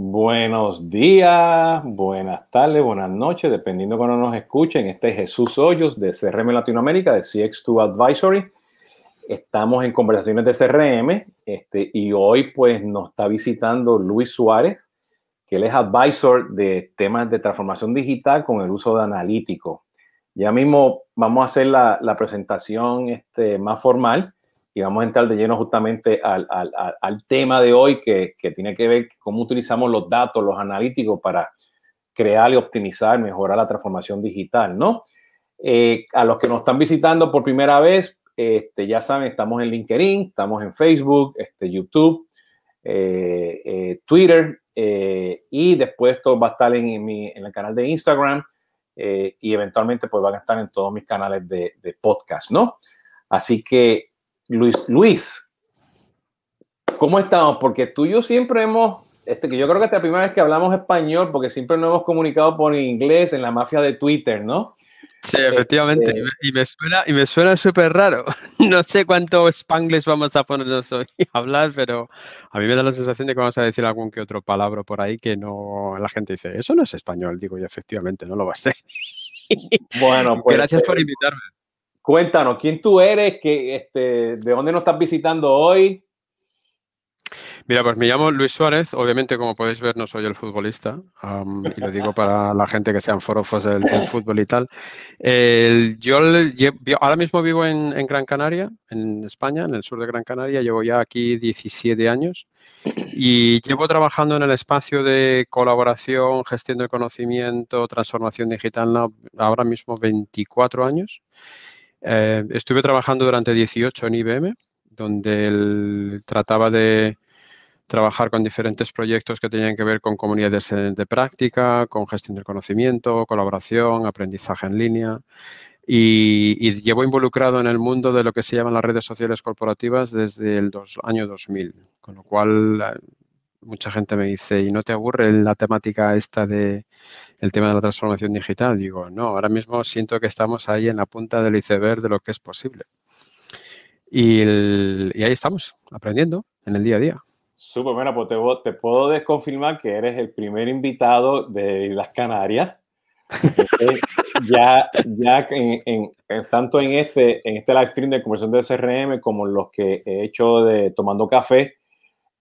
Buenos días, buenas tardes, buenas noches, dependiendo de cuando nos escuchen. Este es Jesús Hoyos de CRM Latinoamérica, de CX2 Advisory. Estamos en conversaciones de CRM este, y hoy pues nos está visitando Luis Suárez, que él es advisor de temas de transformación digital con el uso de analítico. Ya mismo vamos a hacer la, la presentación este, más formal y vamos a entrar de lleno justamente al, al, tema de hoy que, que, tiene que ver cómo utilizamos los datos, los analíticos para crear y optimizar, mejorar la transformación digital, ¿no? Eh, a los que nos están visitando por primera vez, este, ya saben, estamos en LinkedIn, estamos en Facebook, este, YouTube, eh, eh, Twitter y después todo va a estar en, mi, en el canal de Instagram y eventualmente pues van a estar en todos mis canales de podcast, ¿no? Así que Luis, Luis, ¿cómo estamos? Porque tú y yo siempre hemos, este, que yo creo que esta es la primera vez que hablamos español, porque siempre nos hemos comunicado por inglés en la mafia de Twitter, ¿no? Sí, efectivamente, este... y, me, suena y me suena súper raro. No sé cuánto spanglish vamos a ponernos hoy a hablar, pero a mí me da la sensación de que vamos a decir algún que otro palabra por ahí que no la gente dice, eso no es español, digo yo, efectivamente, no lo va a ser. Bueno, pues gracias por invitarme. Cuéntanos, ¿quién tú eres? ¿Qué, este, ¿De dónde nos estás visitando hoy? Mira, pues me llamo Luis Suárez. Obviamente, como podéis ver, no soy el futbolista. Y lo digo para la gente que sean forofos del, fútbol y tal. Yo, ahora mismo vivo en, en, Gran Canaria, en España, en el sur de Gran Canaria. Llevo ya aquí 17 años. Y llevo trabajando en el espacio de colaboración, gestión del conocimiento, transformación digital ahora mismo 24 años. Eh, estuve trabajando durante 18 en IBM, donde él trataba de trabajar con diferentes proyectos que tenían que ver con comunidades de práctica, con gestión del conocimiento, colaboración, aprendizaje en línea. Y, llevo involucrado en el mundo de lo que se llaman las redes sociales corporativas desde el dos, año 2000, con lo cual eh, mucha gente me dice, ¿y no te aburre la temática esta de el tema de la transformación digital? Digo, no, ahora mismo siento que estamos ahí en la punta del iceberg de lo que es posible. Y, el, y ahí estamos, aprendiendo en el día a día. Súper, bueno, pues te, te, puedo desconfirmar que eres el primer invitado de las Canarias. ya, ya en, en, en, tanto en este, en este live stream de conversión de CRM como en los que he hecho de Tomando Café,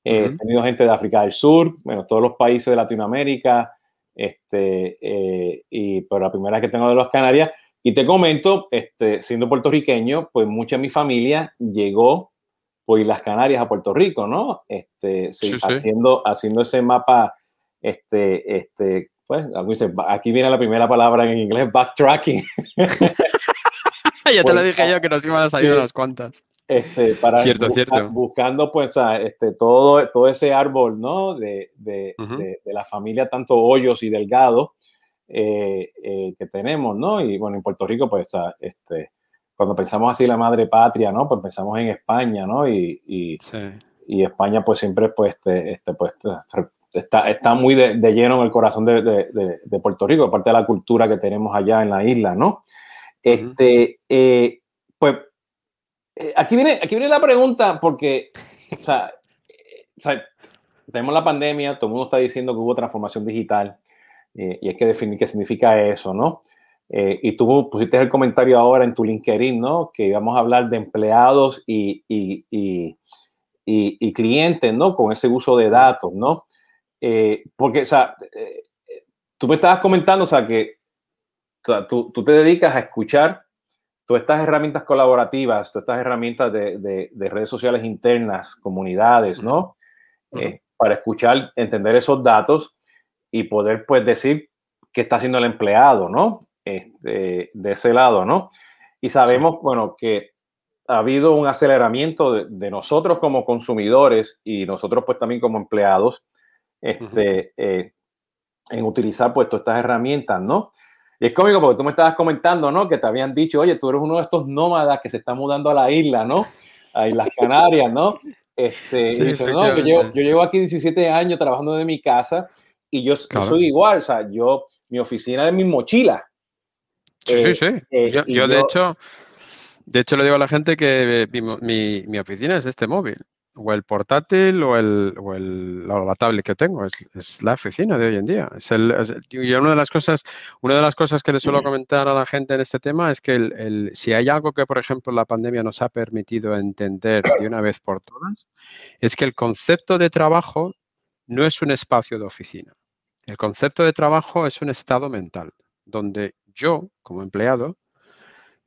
eh, uh -huh. He tenido gente de África del Sur, bueno, todos los países de Latinoamérica, este, eh, y, pero la primera que tengo de las Canarias. Y te comento, este, siendo puertorriqueño, pues mucha de mi familia llegó por las Canarias a Puerto Rico, ¿no? Este, sí, sí, haciendo, sí. haciendo ese mapa, este, este, pues, aquí viene la primera palabra en inglés, backtracking. ya te lo dije yo que nos iban a salir unas cuantas. Este, para cierto, buscar, cierto. buscando pues este, todo, todo ese árbol ¿no? de, de, uh -huh. de, de la familia, tanto Hoyos y Delgado, eh, eh, que tenemos, ¿no? Y bueno, en Puerto Rico, pues este, cuando pensamos así la madre patria, ¿no? Pues pensamos en España, ¿no? Y, y, sí. y España pues siempre pues, este, este, pues está, está muy de, de, lleno en el corazón de, de, Puerto Rico, aparte de la cultura que tenemos allá en la isla, ¿no? Este, uh -huh. eh, pues eh, aquí, viene, aquí viene la pregunta porque, o sea, o sea, tenemos la pandemia, todo el mundo está diciendo que hubo transformación digital eh, y hay que definir qué significa eso, ¿no? Eh, y tú pusiste el comentario ahora en tu LinkedIn, ¿no? Que íbamos a hablar de empleados y, y, y, y clientes, ¿no? Con ese uso de datos, ¿no? Eh, porque, o sea, tú me estabas comentando, o sea, que o sea, tú, tú te dedicas a escuchar todas estas herramientas colaborativas, todas estas herramientas de, de, de redes sociales internas, comunidades, ¿no? Uh -huh. eh, para escuchar, entender esos datos y poder, pues, decir qué está haciendo el empleado, ¿no? Este, de ese lado, ¿no? Y sabemos, sí. bueno, que ha habido un aceleramiento de, de, nosotros como consumidores y nosotros, pues, también como empleados, este, uh -huh. eh, en utilizar, pues, todas estas herramientas, ¿no? Y es cómico porque tú me estabas comentando, ¿no? Que te habían dicho, oye, tú eres uno de estos nómadas que se está mudando a la isla, ¿no? A Islas Canarias, ¿no? Este, sí, dice, no, yo llevo, yo llevo, aquí 17 años trabajando de mi casa y yo, claro. yo, soy igual, o sea, yo, mi oficina es mi mochila. Sí, eh, sí, sí. Eh, yo, yo, de hecho, de hecho le digo a la gente que mi, mi, mi, oficina es este móvil. O el portátil o, el, o, el, la tablet que tengo, es, la oficina de hoy en día. Es el, y una de las cosas, una de las cosas que le suelo comentar a la gente en este tema es que el, si hay algo que, por ejemplo, la pandemia nos ha permitido entender de una vez por todas, es que el concepto de trabajo no es un espacio de oficina. El concepto de trabajo es un estado mental, donde yo, como empleado,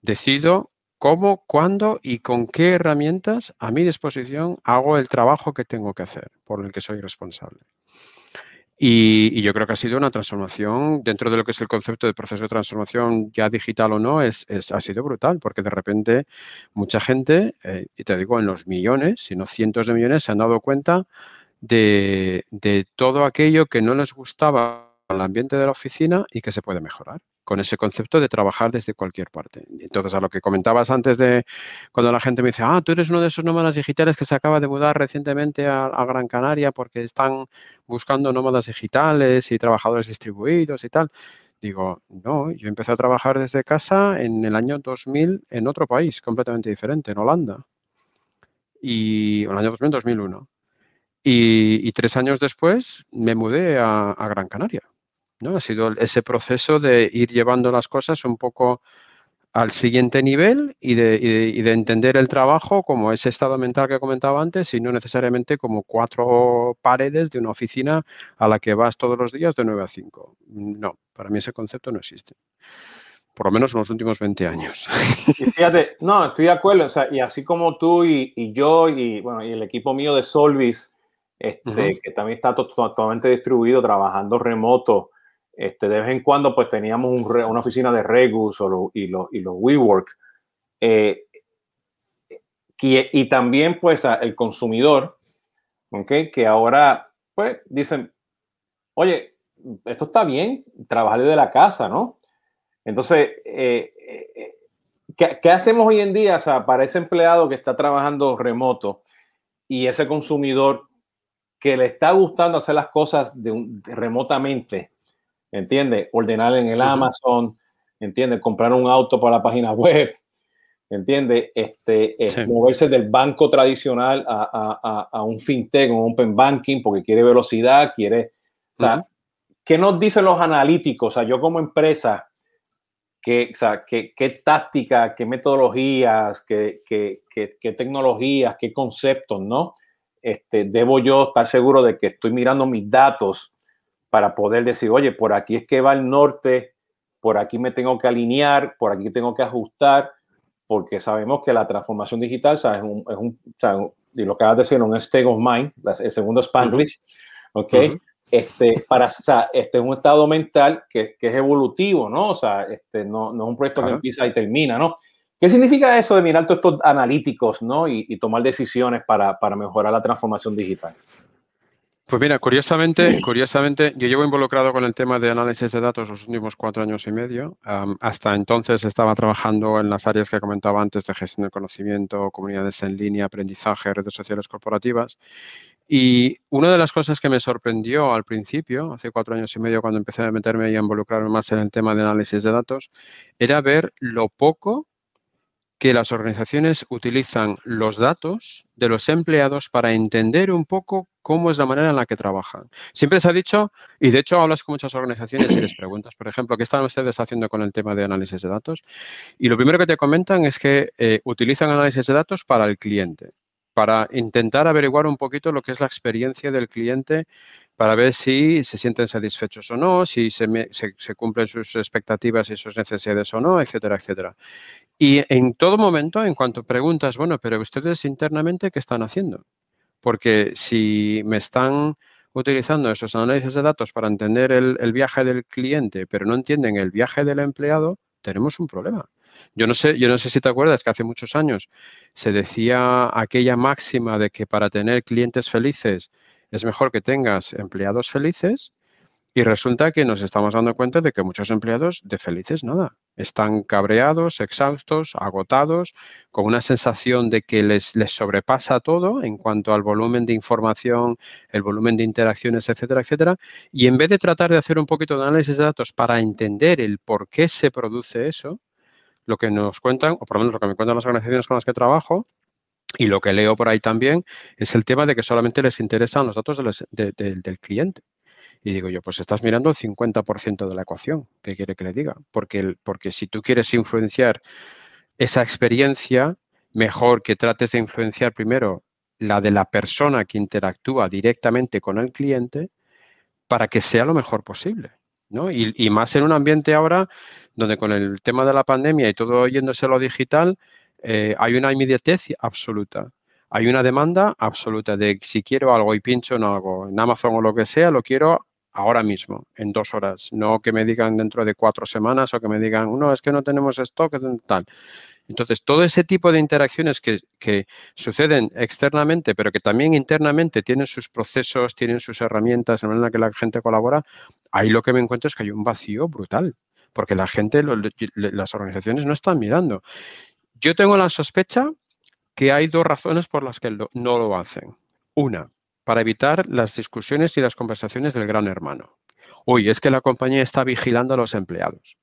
decido cómo, cuándo y con qué herramientas a mi disposición hago el trabajo que tengo que hacer, por el que soy responsable. Y, yo creo que ha sido una transformación dentro de lo que es el concepto de proceso de transformación, ya digital o no, es, ha sido brutal, porque de repente mucha gente, eh, y te digo en los millones, si no cientos de millones, se han dado cuenta de, de todo aquello que no les gustaba al ambiente de la oficina y que se puede mejorar con ese concepto de trabajar desde cualquier parte. Entonces, a lo que comentabas antes de cuando la gente me dice, ah, tú eres uno de esos nómadas digitales que se acaba de mudar recientemente a, Gran Canaria porque están buscando nómadas digitales y trabajadores distribuidos y tal. Digo, no, yo empecé a trabajar desde casa en el año 2000 en otro país completamente diferente, en Holanda. Y el año 2000, 2001. Y, tres años después me mudé a Gran Canaria. ¿No? Ha sido ese proceso de ir llevando las cosas un poco al siguiente nivel y de, entender el trabajo como ese estado mental que comentaba antes y no necesariamente como cuatro paredes de una oficina a la que vas todos los días de 9 a 5. No, para mí ese concepto no existe. Por lo menos en los últimos 20 años. fíjate, no, estoy de acuerdo. y así como tú y, yo y, bueno, y el equipo mío de Solvis, este, que también está totalmente distribuido, trabajando remoto, este, de vez en cuando, pues teníamos una oficina de Regus y, los, y los WeWork. Eh, y, también, pues, el consumidor, que ahora, pues, dicen, oye, esto está bien, trabajar desde la casa, ¿no? Entonces, eh, eh, ¿qué, hacemos hoy en día para ese empleado que está trabajando remoto y ese consumidor que le está gustando hacer las cosas remotamente? ¿Entiendes? Ordenar en el Amazon, ¿entiendes? Comprar un auto para la página web, ¿entiendes? Este, eh, Moverse del banco tradicional a, un fintech, un open banking, porque quiere velocidad, quiere... O sea, ¿qué nos dicen los analíticos? O sea, yo como empresa, ¿qué, o sea, qué, qué tácticas, qué metodologías, qué, qué, qué, tecnologías, qué conceptos, ¿no? Este, debo yo estar seguro de que estoy mirando mis datos para poder decir, oye, por aquí es que va el norte, por aquí me tengo que alinear, por aquí tengo que ajustar, porque sabemos que la transformación digital es un, es un, y lo que vas a decir, un state of mind, el segundo Spanglish, ¿ok? este, para, o sea, este es un estado mental que, que, es evolutivo, ¿no? O sea, este, no, no es un proyecto que empieza y termina, ¿no? ¿Qué significa eso de mirar todos estos analíticos, ¿no? Y, y tomar decisiones para, para mejorar la transformación digital? Pues mira, curiosamente, curiosamente, yo llevo involucrado con el tema de análisis de datos los últimos cuatro años y medio. hasta entonces estaba trabajando en las áreas que comentaba antes de gestión de conocimiento, comunidades en línea, aprendizaje, redes sociales corporativas. Y una de las cosas que me sorprendió al principio, hace cuatro años y medio, cuando empecé a meterme y a involucrarme más en el tema de análisis de datos, era ver lo poco que las organizaciones utilizan los datos de los empleados para entender un poco cómo es la manera en la que trabajan. Siempre se ha dicho, y de hecho hablas con muchas organizaciones y les preguntas, por ejemplo, ¿qué están ustedes haciendo con el tema de análisis de datos? Y lo primero que te comentan es que eh, utilizan análisis de datos para el cliente, para intentar averiguar un poquito lo que es la experiencia del cliente para ver si se sienten satisfechos o no, si se, se, cumplen sus expectativas y sus necesidades o no, etcétera, etcétera. Y en todo momento, en cuanto preguntas, bueno, pero ustedes internamente, ¿qué están haciendo? Porque si me están utilizando esos análisis de datos para entender el, el, viaje del cliente, pero no entienden el viaje del empleado, tenemos un problema. Yo no sé, yo no sé si te acuerdas que hace muchos años se decía aquella máxima de que para tener clientes felices es mejor que tengas empleados felices y resulta que nos estamos dando cuenta de que muchos empleados de felices nada. Están cabreados, exhaustos, agotados, con una sensación de que les, les sobrepasa todo en cuanto al volumen de información, el volumen de interacciones, etcétera, etcétera. Y en vez de tratar de hacer un poquito de análisis de datos para entender el por qué se produce eso, lo que nos cuentan, o por lo menos lo que me cuentan las organizaciones con las que trabajo, Y lo que leo por ahí también es el tema de que solamente les interesan los datos del cliente. Y digo yo, pues estás mirando el 50% de la ecuación. ¿Qué quiere que le diga? Porque, porque si tú quieres influenciar esa experiencia, mejor que trates de influenciar primero la de la persona que interactúa directamente con el cliente para que sea lo mejor posible. ¿no? Y, más en un ambiente ahora donde con el tema de la pandemia y todo yéndose a lo digital, eh, hay una inmediatez absoluta. Hay una demanda absoluta de si quiero algo y pincho en algo, en Amazon o lo que sea, lo quiero ahora mismo, en dos horas. No que me digan dentro de cuatro semanas o que me digan, no, es que no tenemos stock, tal. Entonces, todo ese tipo de interacciones que, suceden externamente, pero que también internamente tienen sus procesos, tienen sus herramientas, en la que la gente colabora, ahí lo que me encuentro es que hay un vacío brutal, porque la gente, las organizaciones no están mirando. Yo tengo la sospecha que hay dos razones por las que no lo hacen. Una, para evitar las discusiones y las conversaciones del gran hermano. Uy, es que la compañía está vigilando a los empleados.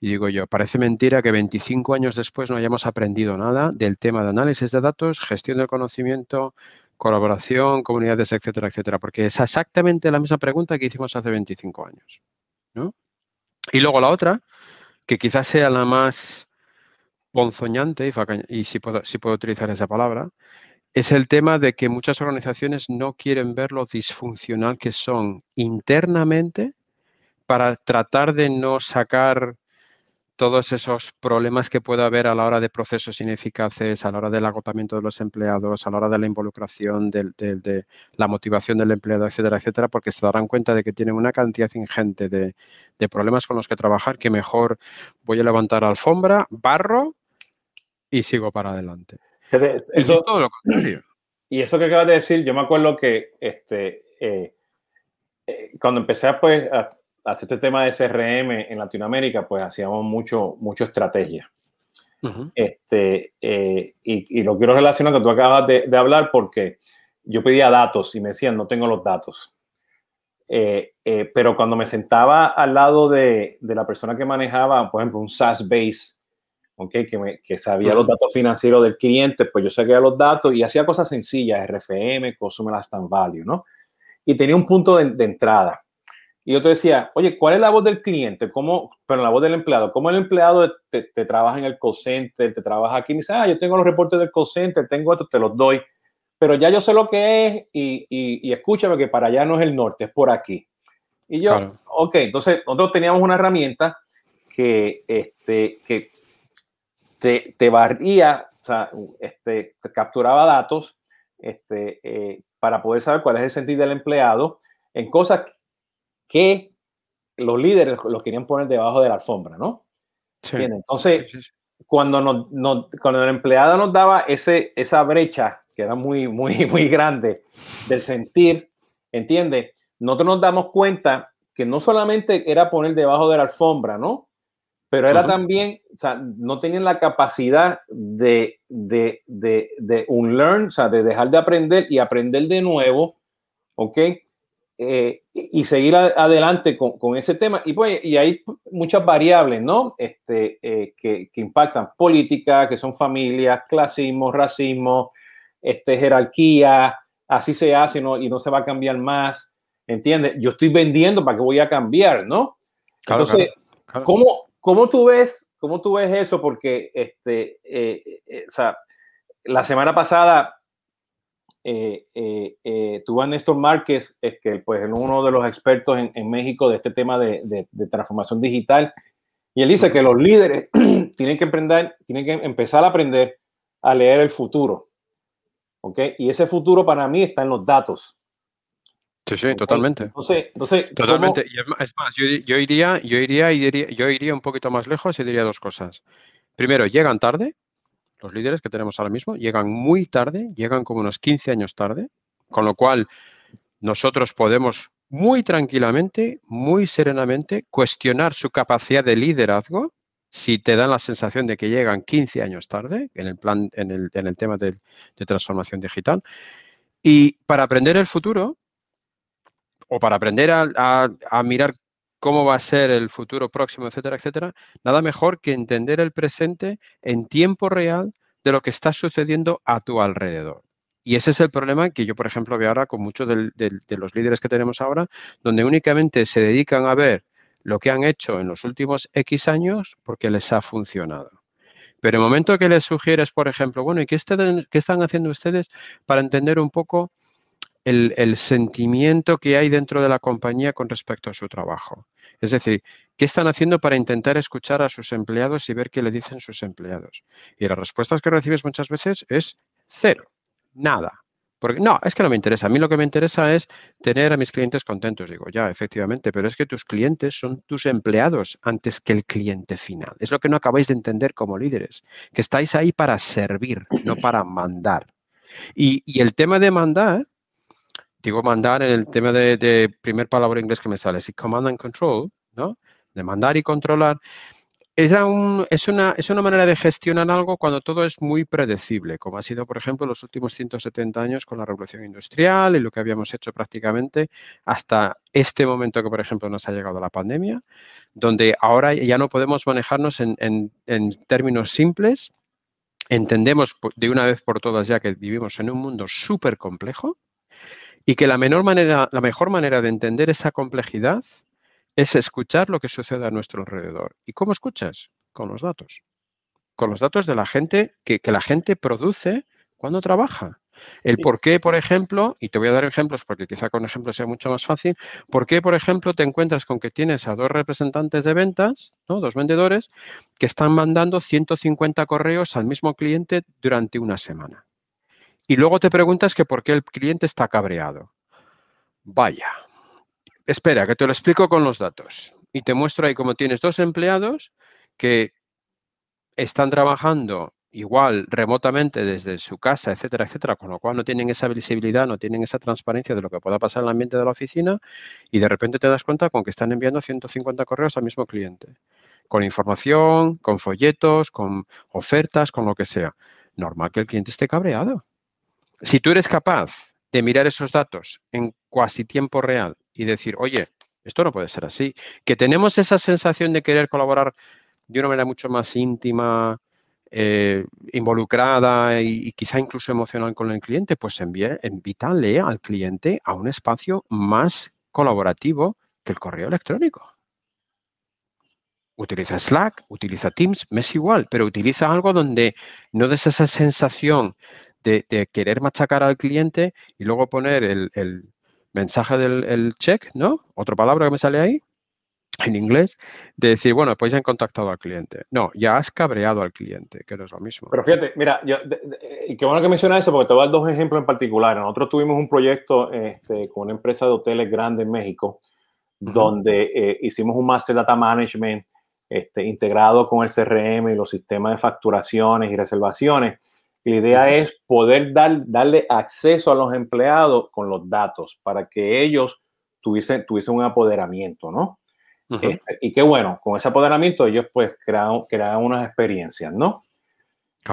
Y digo yo, parece mentira que 25 años después no hayamos aprendido nada del tema de análisis de datos, gestión del conocimiento, colaboración, comunidades, etcétera, etcétera, porque es exactamente la misma pregunta que hicimos hace 25 años. Y luego la otra, que quizás sea la más ponzoñante, y, si, puedo, si puedo utilizar esa palabra, es el tema de que muchas organizaciones no quieren ver lo disfuncional que son internamente para tratar de no sacar todos esos problemas que puede haber a la hora de procesos ineficaces, a la hora del agotamiento de los empleados, a la hora de la involucración, de, la motivación del empleado, etcétera, etcétera, porque se darán cuenta de que tienen una cantidad ingente de, problemas con los que trabajar que mejor voy a levantar alfombra, barro y sigo para adelante. Eso, todo lo contrario. Y eso que acabas de decir, yo me acuerdo que este, eh, eh, cuando empecé pues, a, hacer este tema de CRM en Latinoamérica, pues hacíamos mucho, mucho estrategia. este, eh, y, lo quiero relacionar con que tú acabas de, hablar porque yo pedía datos y me decían, no tengo los datos. Eh, eh, pero cuando me sentaba al lado de, de, la persona que manejaba, por ejemplo, un SaaS base, okay, que, me, que sabía los datos financieros del cliente, pues yo saqué los datos y hacía cosas sencillas, RFM, Customer Lifetime Value, ¿no? Y tenía un punto de, de entrada. Y yo te decía, oye, ¿cuál es la voz del cliente? ¿Cómo, pero la voz del empleado? ¿Cómo el empleado te, trabaja en el call center, te trabaja aquí? Y me dice, ah, yo tengo los reportes del call center, tengo esto, te los doy. Pero ya yo sé lo que es y, y, escúchame que para allá no es el norte, es por aquí. Y yo, ok, entonces nosotros teníamos una herramienta que, este, que te, te barría, o sea, este, te capturaba datos este, eh, para poder saber cuál es el sentido del empleado en cosas que los líderes los querían poner debajo de la alfombra, ¿no? Sí. Entonces, Cuando, nos, cuando el empleado nos daba ese, esa brecha, que era muy, muy, muy grande, del sentir, ¿entiendes? Nosotros nos damos cuenta que no solamente era poner debajo de la alfombra, ¿no? Pero era también, o sea, no tenían la capacidad de, de, de, de un learn, o sea, de dejar de aprender y aprender de nuevo, ¿ok? Eh, y seguir adelante con, con, ese tema. Y, pues, y hay muchas variables, ¿no? Este, eh, que, que, impactan política, que son familias, clasismo, racismo, este, jerarquía, así se hace ¿no? y no se va a cambiar más, ¿entiendes? Yo estoy vendiendo para que voy a cambiar, ¿no? Entonces, ¿cómo, ¿cómo, tú ves, ¿cómo tú ves eso? Porque, este, eh, o sea, la semana pasada eh, eh, eh, tuvo a Néstor Márquez, es que pues es uno de los expertos en, México de este tema de, transformación digital, y él dice que los líderes tienen que aprender, tienen que empezar a aprender a leer el futuro, ¿ok? Y ese futuro para mí está en los datos. Sí, sí, totalmente. Entonces, entonces totalmente. Y es más, yo, yo, iría, yo iría, yo iría un poquito más lejos y diría dos cosas. Primero, llegan tarde, los líderes que tenemos ahora mismo llegan muy tarde, llegan como unos 15 años tarde, con lo cual nosotros podemos muy tranquilamente, muy serenamente cuestionar su capacidad de liderazgo si te dan la sensación de que llegan 15 años tarde en el plan, en el, tema de, transformación digital. Y para aprender el futuro, o para aprender a, mirar cómo va a ser el futuro próximo, etcétera, etcétera, nada mejor que entender el presente en tiempo real de lo que está sucediendo a tu alrededor. Y ese es el problema que yo, por ejemplo, veo ahora con muchos de, los líderes que tenemos ahora, donde únicamente se dedican a ver lo que han hecho en los últimos X años porque les ha funcionado. Pero el momento que les sugieres, por ejemplo, bueno, ¿y qué, están haciendo ustedes para entender un poco el, sentimiento que hay dentro de la compañía con respecto a su trabajo? Es decir, ¿qué están haciendo para intentar escuchar a sus empleados y ver qué le dicen sus empleados? Y las respuestas que recibes muchas veces es cero nada. Porque no, es que no me interesa. A mí lo que me interesa es tener a mis clientes contentos. Digo, ya, efectivamente, pero es que tus clientes son tus empleados antes que el cliente final. Es lo que no acabáis de entender como líderes, que estáis ahí para servir, no para mandar. Y, el tema de mandar, digo mandar en el tema de, de primer palabra inglés que me sale, es command and control, ¿no? De mandar y controlar es, una, es una manera de gestionar algo cuando todo es muy predecible, como ha sido, por ejemplo, los últimos 170 años con la revolución industrial y lo que habíamos hecho prácticamente hasta este momento que, por ejemplo, nos ha llegado la pandemia, donde ahora ya no podemos manejarnos en, en términos simples. Entendemos de una vez por todas ya que vivimos en un mundo súper complejo y que la, menor manera, la mejor manera de entender esa complejidad es escuchar lo que sucede a nuestro alrededor. ¿Y cómo escuchas? Con los datos. Con los datos de la gente que, la gente produce cuando trabaja. El por qué, por ejemplo, y te voy a dar ejemplos porque quizá con ejemplos sea mucho más fácil, por qué, por ejemplo, te encuentras con que tienes a dos representantes de ventas, ¿no? dos vendedores, que están mandando 150 correos al mismo cliente durante una semana. Y luego te preguntas que por qué el cliente está cabreado. Vaya, Espera, que te lo explico con los datos. Y te muestro ahí cómo tienes dos empleados que están trabajando igual remotamente desde su casa, etcétera, etcétera, con lo cual no tienen esa visibilidad, no tienen esa transparencia de lo que pueda pasar en el ambiente de la oficina y de repente te das cuenta con que están enviando 150 correos al mismo cliente, con información, con folletos, con ofertas, con lo que sea. Normal que el cliente esté cabreado. Si tú eres capaz de mirar esos datos en casi tiempo real y decir, oye, esto no puede ser así. Que tenemos esa sensación de querer colaborar de una manera mucho más íntima, eh, involucrada y, quizá incluso emocional con el cliente, pues envíe, invítale al cliente a un espacio más colaborativo que el correo electrónico. Utiliza Slack, utiliza Teams, me es igual, pero utiliza algo donde no des esa sensación de, querer machacar al cliente y luego poner el, mensaje del check, ¿no? Otra palabra que me sale ahí en inglés, de decir, bueno, pues ya han contactado al cliente. No, ya has cabreado al cliente, que no es lo mismo. Pero fíjate, mira, yo, y qué bueno que mencionas eso, porque te voy a dar dos ejemplos en particular. Nosotros tuvimos un proyecto este, con una empresa de hoteles grande en México, donde eh, hicimos un Master Data Management este, integrado con el CRM y los sistemas de facturaciones y reservaciones la idea es poder dar, darle acceso a los empleados con los datos para que ellos tuviesen, tuviesen un apoderamiento, ¿no? Este, y qué bueno, con ese apoderamiento ellos pues crean, crean unas experiencias, ¿no?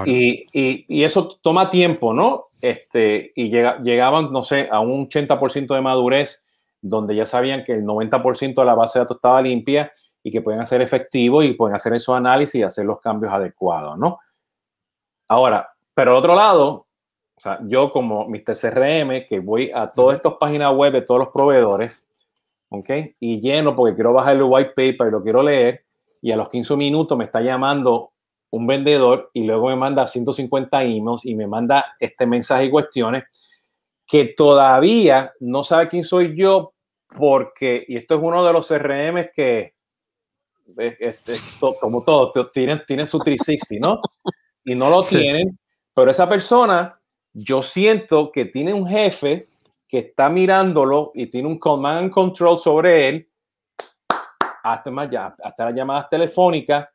Y, y, y, eso toma tiempo, ¿no? Este, y llega, llegaban, no sé, a un 80% de madurez, donde ya sabían que el 90% de la base de datos estaba limpia y que pueden hacer efectivo y pueden hacer esos análisis y hacer los cambios adecuados, ¿no? Ahora, pero al otro lado, o sea, yo como Mr. CRM, que voy a todas estas páginas web de todos los proveedores, ¿ok? Y lleno porque quiero bajar el white paper y lo quiero leer, y a los 15 minutos me está llamando un vendedor y luego me manda 150 emails y me manda este mensaje y cuestiones que todavía no sabe quién soy yo porque, y esto es uno de los CRM que, este, como todos, tienen, tienen su 360, ¿no? Y no lo tienen pero esa persona, yo siento que tiene un jefe que está mirándolo y tiene un command and control sobre él, hasta, más ya, hasta las llamadas telefónicas,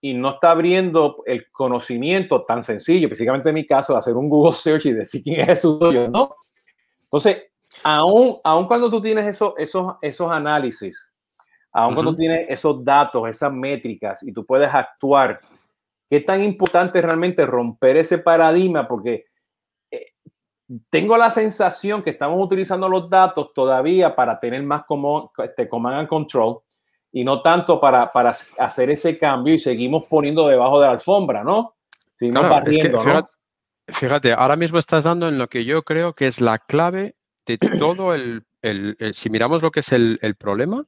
y no está abriendo el conocimiento tan sencillo, específicamente en mi caso, de hacer un Google search y decir quién es Jesús, ¿no? Entonces, aún, aún cuando tú tienes esos, esos, esos análisis, aún cuando tienes esos datos, esas métricas, y tú puedes actuar qué tan importante es realmente romper ese paradigma, porque eh, tengo la sensación que estamos utilizando los datos todavía para tener más como este, command and control y no tanto para, para hacer ese cambio y seguimos poniendo debajo de la alfombra, ¿no? sino barriendo, fíjate, ahora mismo estás dando en lo que yo creo que es la clave de todo el, si miramos lo que es el, problema,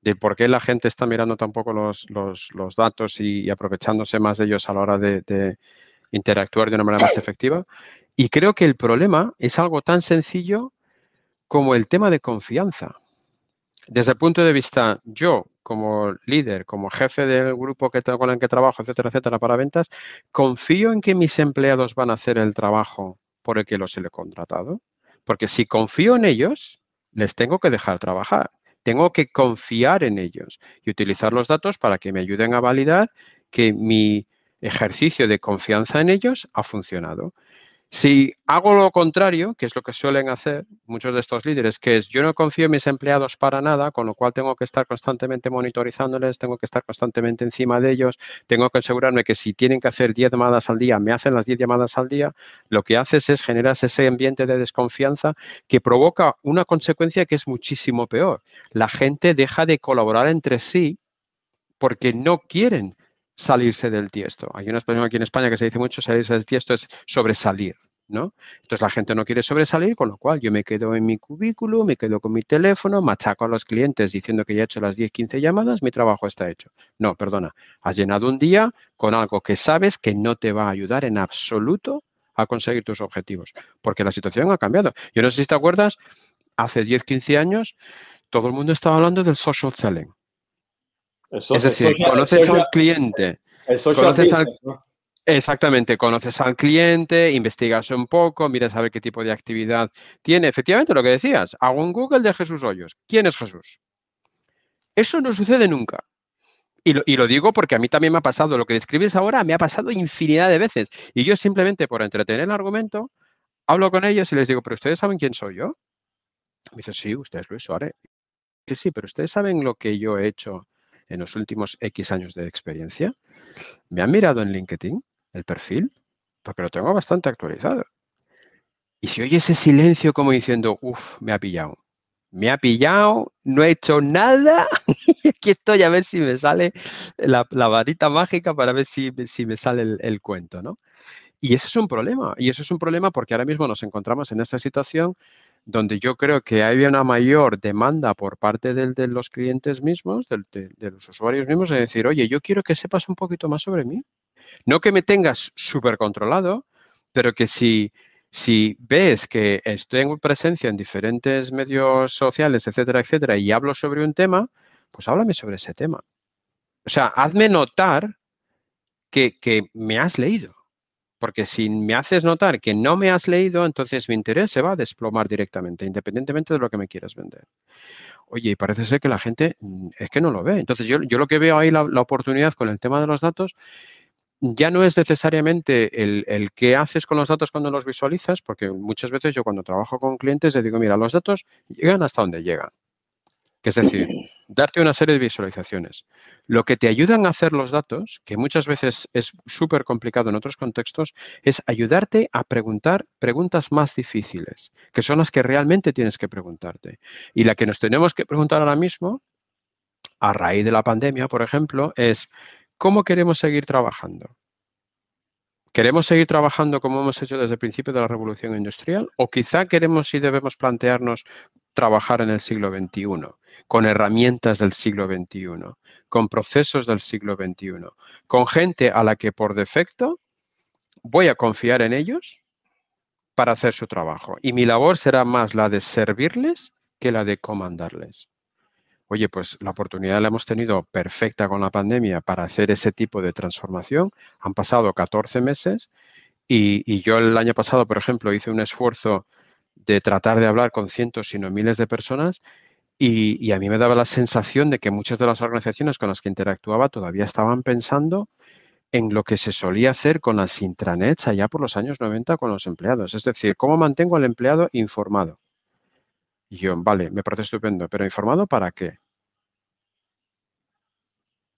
de por qué la gente está mirando tampoco los, los, datos y, aprovechándose más de ellos a la hora de, interactuar de una manera más efectiva. Y creo que el problema es algo tan sencillo como el tema de confianza. Desde el punto de vista, yo como líder, como jefe del grupo que, con el que trabajo, etcétera, etcétera, para ventas, confío en que mis empleados van a hacer el trabajo por el que los he contratado. Porque si confío en ellos, les tengo que dejar trabajar. Tengo que confiar en ellos y utilizar los datos para que me ayuden a validar que mi ejercicio de confianza en ellos ha funcionado. Si hago lo contrario, que es lo que suelen hacer muchos de estos líderes, que es yo no confío en mis empleados para nada, con lo cual tengo que estar constantemente monitorizándoles, tengo que estar constantemente encima de ellos, tengo que asegurarme que si tienen que hacer 10 llamadas al día, me hacen las 10 llamadas al día, lo que haces es generar ese ambiente de desconfianza que provoca una consecuencia que es muchísimo peor. La gente deja de colaborar entre sí porque no quieren salirse del tiesto. Hay una expresión aquí en España que se dice mucho, salirse del tiesto es sobresalir, ¿no? Entonces la gente no quiere sobresalir, con lo cual yo me quedo en mi cubículo, me quedo con mi teléfono, machaco a los clientes diciendo que ya he hecho las 10, 15 llamadas, mi trabajo está hecho. No, perdona, has llenado un día con algo que sabes que no te va a ayudar en absoluto a conseguir tus objetivos, porque la situación ha cambiado. Yo no sé si te acuerdas, hace 10, 15 años todo el mundo estaba hablando del social selling es decir, conoces al cliente. conoces al, Exactamente, conoces al cliente, investigas un poco, miras a ver qué tipo de actividad tiene. Efectivamente, lo que decías, hago un Google de Jesús Hoyos. ¿Quién es Jesús? Eso no sucede nunca. Y lo, y lo, digo porque a mí también me ha pasado, lo que describes ahora me ha pasado infinidad de veces. Y yo simplemente por entretener el argumento, hablo con ellos y les digo, pero ustedes saben quién soy yo. Me dice, sí, usted es Luis Suárez. Sí, sí, pero ustedes saben lo que yo he hecho en los últimos X años de experiencia, me han mirado en LinkedIn el perfil, porque lo tengo bastante actualizado. Y si oye ese silencio como diciendo, uff, me ha pillado, me ha pillado, no he hecho nada, aquí estoy a ver si me sale la, varita mágica para ver si, si me sale el, el, cuento, ¿no? Y eso es un problema, y eso es un problema porque ahora mismo nos encontramos en esta situación donde yo creo que hay una mayor demanda por parte de, los clientes mismos, de, los usuarios mismos, de decir, oye, yo quiero que sepas un poquito más sobre mí. No que me tengas súper controlado, pero que si, si ves que estoy en presencia en diferentes medios sociales, etcétera, etcétera, y hablo sobre un tema, pues háblame sobre ese tema. O sea, hazme notar que, que me has leído. Porque si me haces notar que no me has leído, entonces mi interés se va a desplomar directamente, independientemente de lo que me quieras vender. Oye, y parece ser que la gente mm, es que no lo ve. Entonces, yo, yo lo que veo ahí, la, oportunidad con el tema de los datos, ya no es necesariamente el, el, qué haces con los datos cuando los visualizas, porque muchas veces yo cuando trabajo con clientes les digo, mira, los datos llegan hasta donde llegan. Que es decir, darte una serie de visualizaciones. Lo que te ayudan a hacer los datos, que muchas veces es súper complicado en otros contextos, es ayudarte a preguntar preguntas más difíciles, que son las que realmente tienes que preguntarte. Y la que nos tenemos que preguntar ahora mismo, a raíz de la pandemia, por ejemplo, es ¿cómo queremos seguir trabajando? ¿Queremos seguir trabajando como hemos hecho desde el principio de la revolución industrial? ¿O quizá queremos y debemos plantearnos trabajar en el siglo XXI, con herramientas del siglo XXI, con procesos del siglo XXI, con gente a la que por defecto voy a confiar en ellos para hacer su trabajo? Y mi labor será más la de servirles que la de comandarles. Oye, pues la oportunidad la hemos tenido perfecta con la pandemia para hacer ese tipo de transformación. Han pasado 14 meses y, yo el año pasado, por ejemplo, hice un esfuerzo de tratar de hablar con cientos, sino miles de personas y, a mí me daba la sensación de que muchas de las organizaciones con las que interactuaba todavía estaban pensando en lo que se solía hacer con las intranets allá por los años 90 con los empleados. Es decir, cómo mantengo al empleado informado. Y yo, vale, me parece estupendo, pero ¿informado para qué?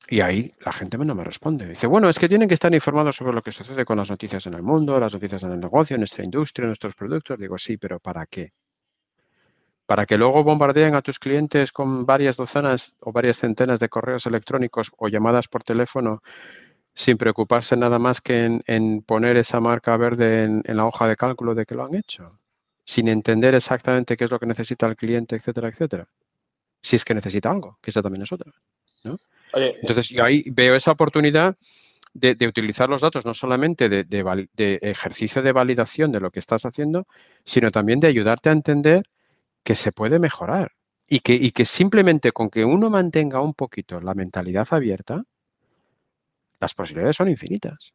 Y ahí la gente no me responde. Dice, bueno, es que tienen que estar informados sobre lo que sucede con las noticias en el mundo, las noticias en el negocio, en nuestra industria, en nuestros productos. Digo, sí, pero ¿para qué? Para que luego bombardeen a tus clientes con varias docenas o varias centenas de correos electrónicos o llamadas por teléfono sin preocuparse nada más que en, poner esa marca verde en, la hoja de cálculo de que lo han hecho, sin entender exactamente qué es lo que necesita el cliente, etcétera, etcétera. Si es que necesita algo, que esa también es otra. Entonces, yo ahí veo esa oportunidad de, utilizar los datos no solamente de, ejercicio de validación de lo que estás haciendo, sino también de ayudarte a entender que se puede mejorar y que, y que simplemente con que uno mantenga un poquito la mentalidad abierta, las posibilidades son infinitas.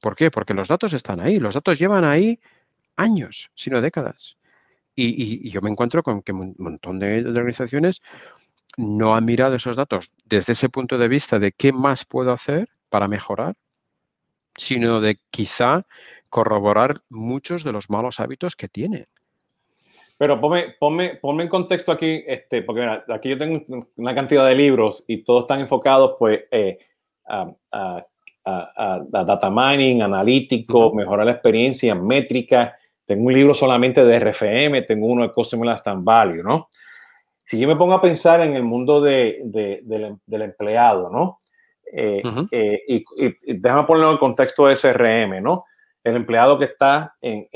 ¿Por qué? Porque los datos están ahí, los datos llevan ahí años, sino décadas. Y, yo me encuentro con que un montón de, organizaciones no han mirado esos datos desde ese punto de vista de qué más puedo hacer para mejorar, sino de quizá corroborar muchos de los malos hábitos que tienen. Pero ponme, ponme, en contexto aquí, este, porque aquí yo tengo una cantidad de libros y todos están enfocados pues eh, a, data mining, analítico, mejorar la experiencia, métrica. Tengo un libro solamente de RFM, tengo uno de Customer Lifetime Value, ¿no? Si yo me pongo a pensar en el mundo de, del, empleado, ¿no? Eh, eh, y, déjame ponerlo en el contexto de SRM, ¿no? El empleado que está en,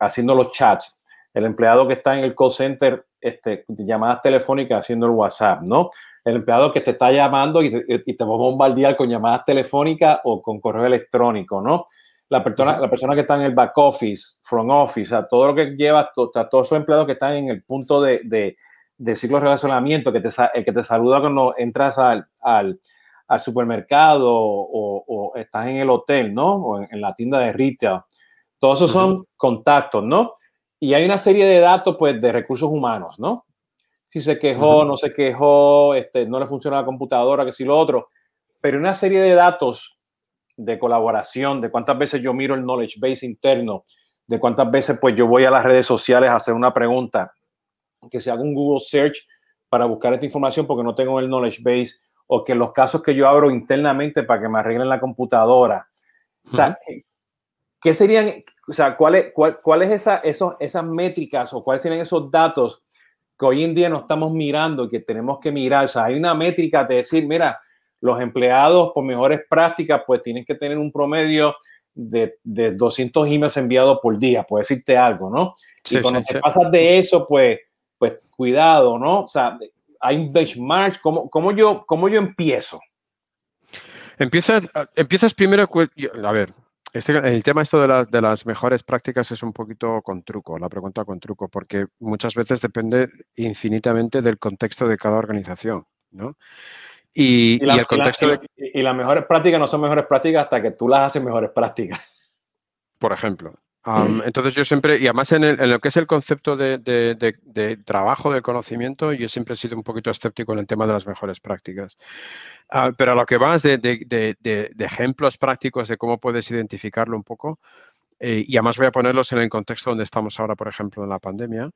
haciendo los chats, el empleado que está en el call center, este, llamadas telefónicas haciendo el WhatsApp, ¿no? el empleado que te está llamando y te, y te va a bombardear con llamadas telefónicas o con correo electrónico, ¿no? La persona, la persona que está en el back office, front office, o todo lo que lleva, todos esos empleados que están en el punto de, de, ciclo de relacionamiento, que te, el que te saluda cuando entras al, al, al supermercado o, o, estás en el hotel, ¿no? O en, la tienda de retail. Todos esos son contactos, ¿no? Y hay una serie de datos, pues, de recursos humanos, ¿no? si se quejó, no se quejó, este, no le funciona la computadora, que si lo otro, pero una serie de datos de colaboración, de cuántas veces yo miro el knowledge base interno, de cuántas veces pues yo voy a las redes sociales a hacer una pregunta, que se haga un Google search para buscar esta información porque no tengo el knowledge base, o que los casos que yo abro internamente para que me arreglen la computadora. O sea, ¿qué serían, o sea, cuáles cuál, es esa, esos, esas métricas o cuáles serían esos datos que hoy en día no estamos mirando y que tenemos que mirar. O sea, hay una métrica de decir, mira, los empleados por mejores prácticas, pues tienen que tener un promedio de, de 200 emails enviados por día, puede decirte algo, ¿no? y cuando te pasas de eso, pues, pues cuidado, ¿no? O sea, hay un benchmark, ¿cómo, cómo yo, cómo yo empiezo? Empiezas, empiezas primero, a ver, este, el tema esto de, de, las mejores prácticas es un poquito con truco, la pregunta con truco, porque muchas veces depende infinitamente del contexto de cada organización, ¿no? Y, y, el contexto y, las mejores prácticas no son mejores prácticas hasta que tú las haces mejores prácticas. Por ejemplo. Entonces yo siempre, y además en, lo que es el concepto de, de, trabajo del conocimiento, yo siempre he sido un poquito escéptico en el tema de las mejores prácticas. Ah, pero a lo que vas de, ejemplos prácticos de cómo puedes identificarlo un poco, eh, y además voy a ponerlos en el contexto donde estamos ahora, por ejemplo, en la pandemia.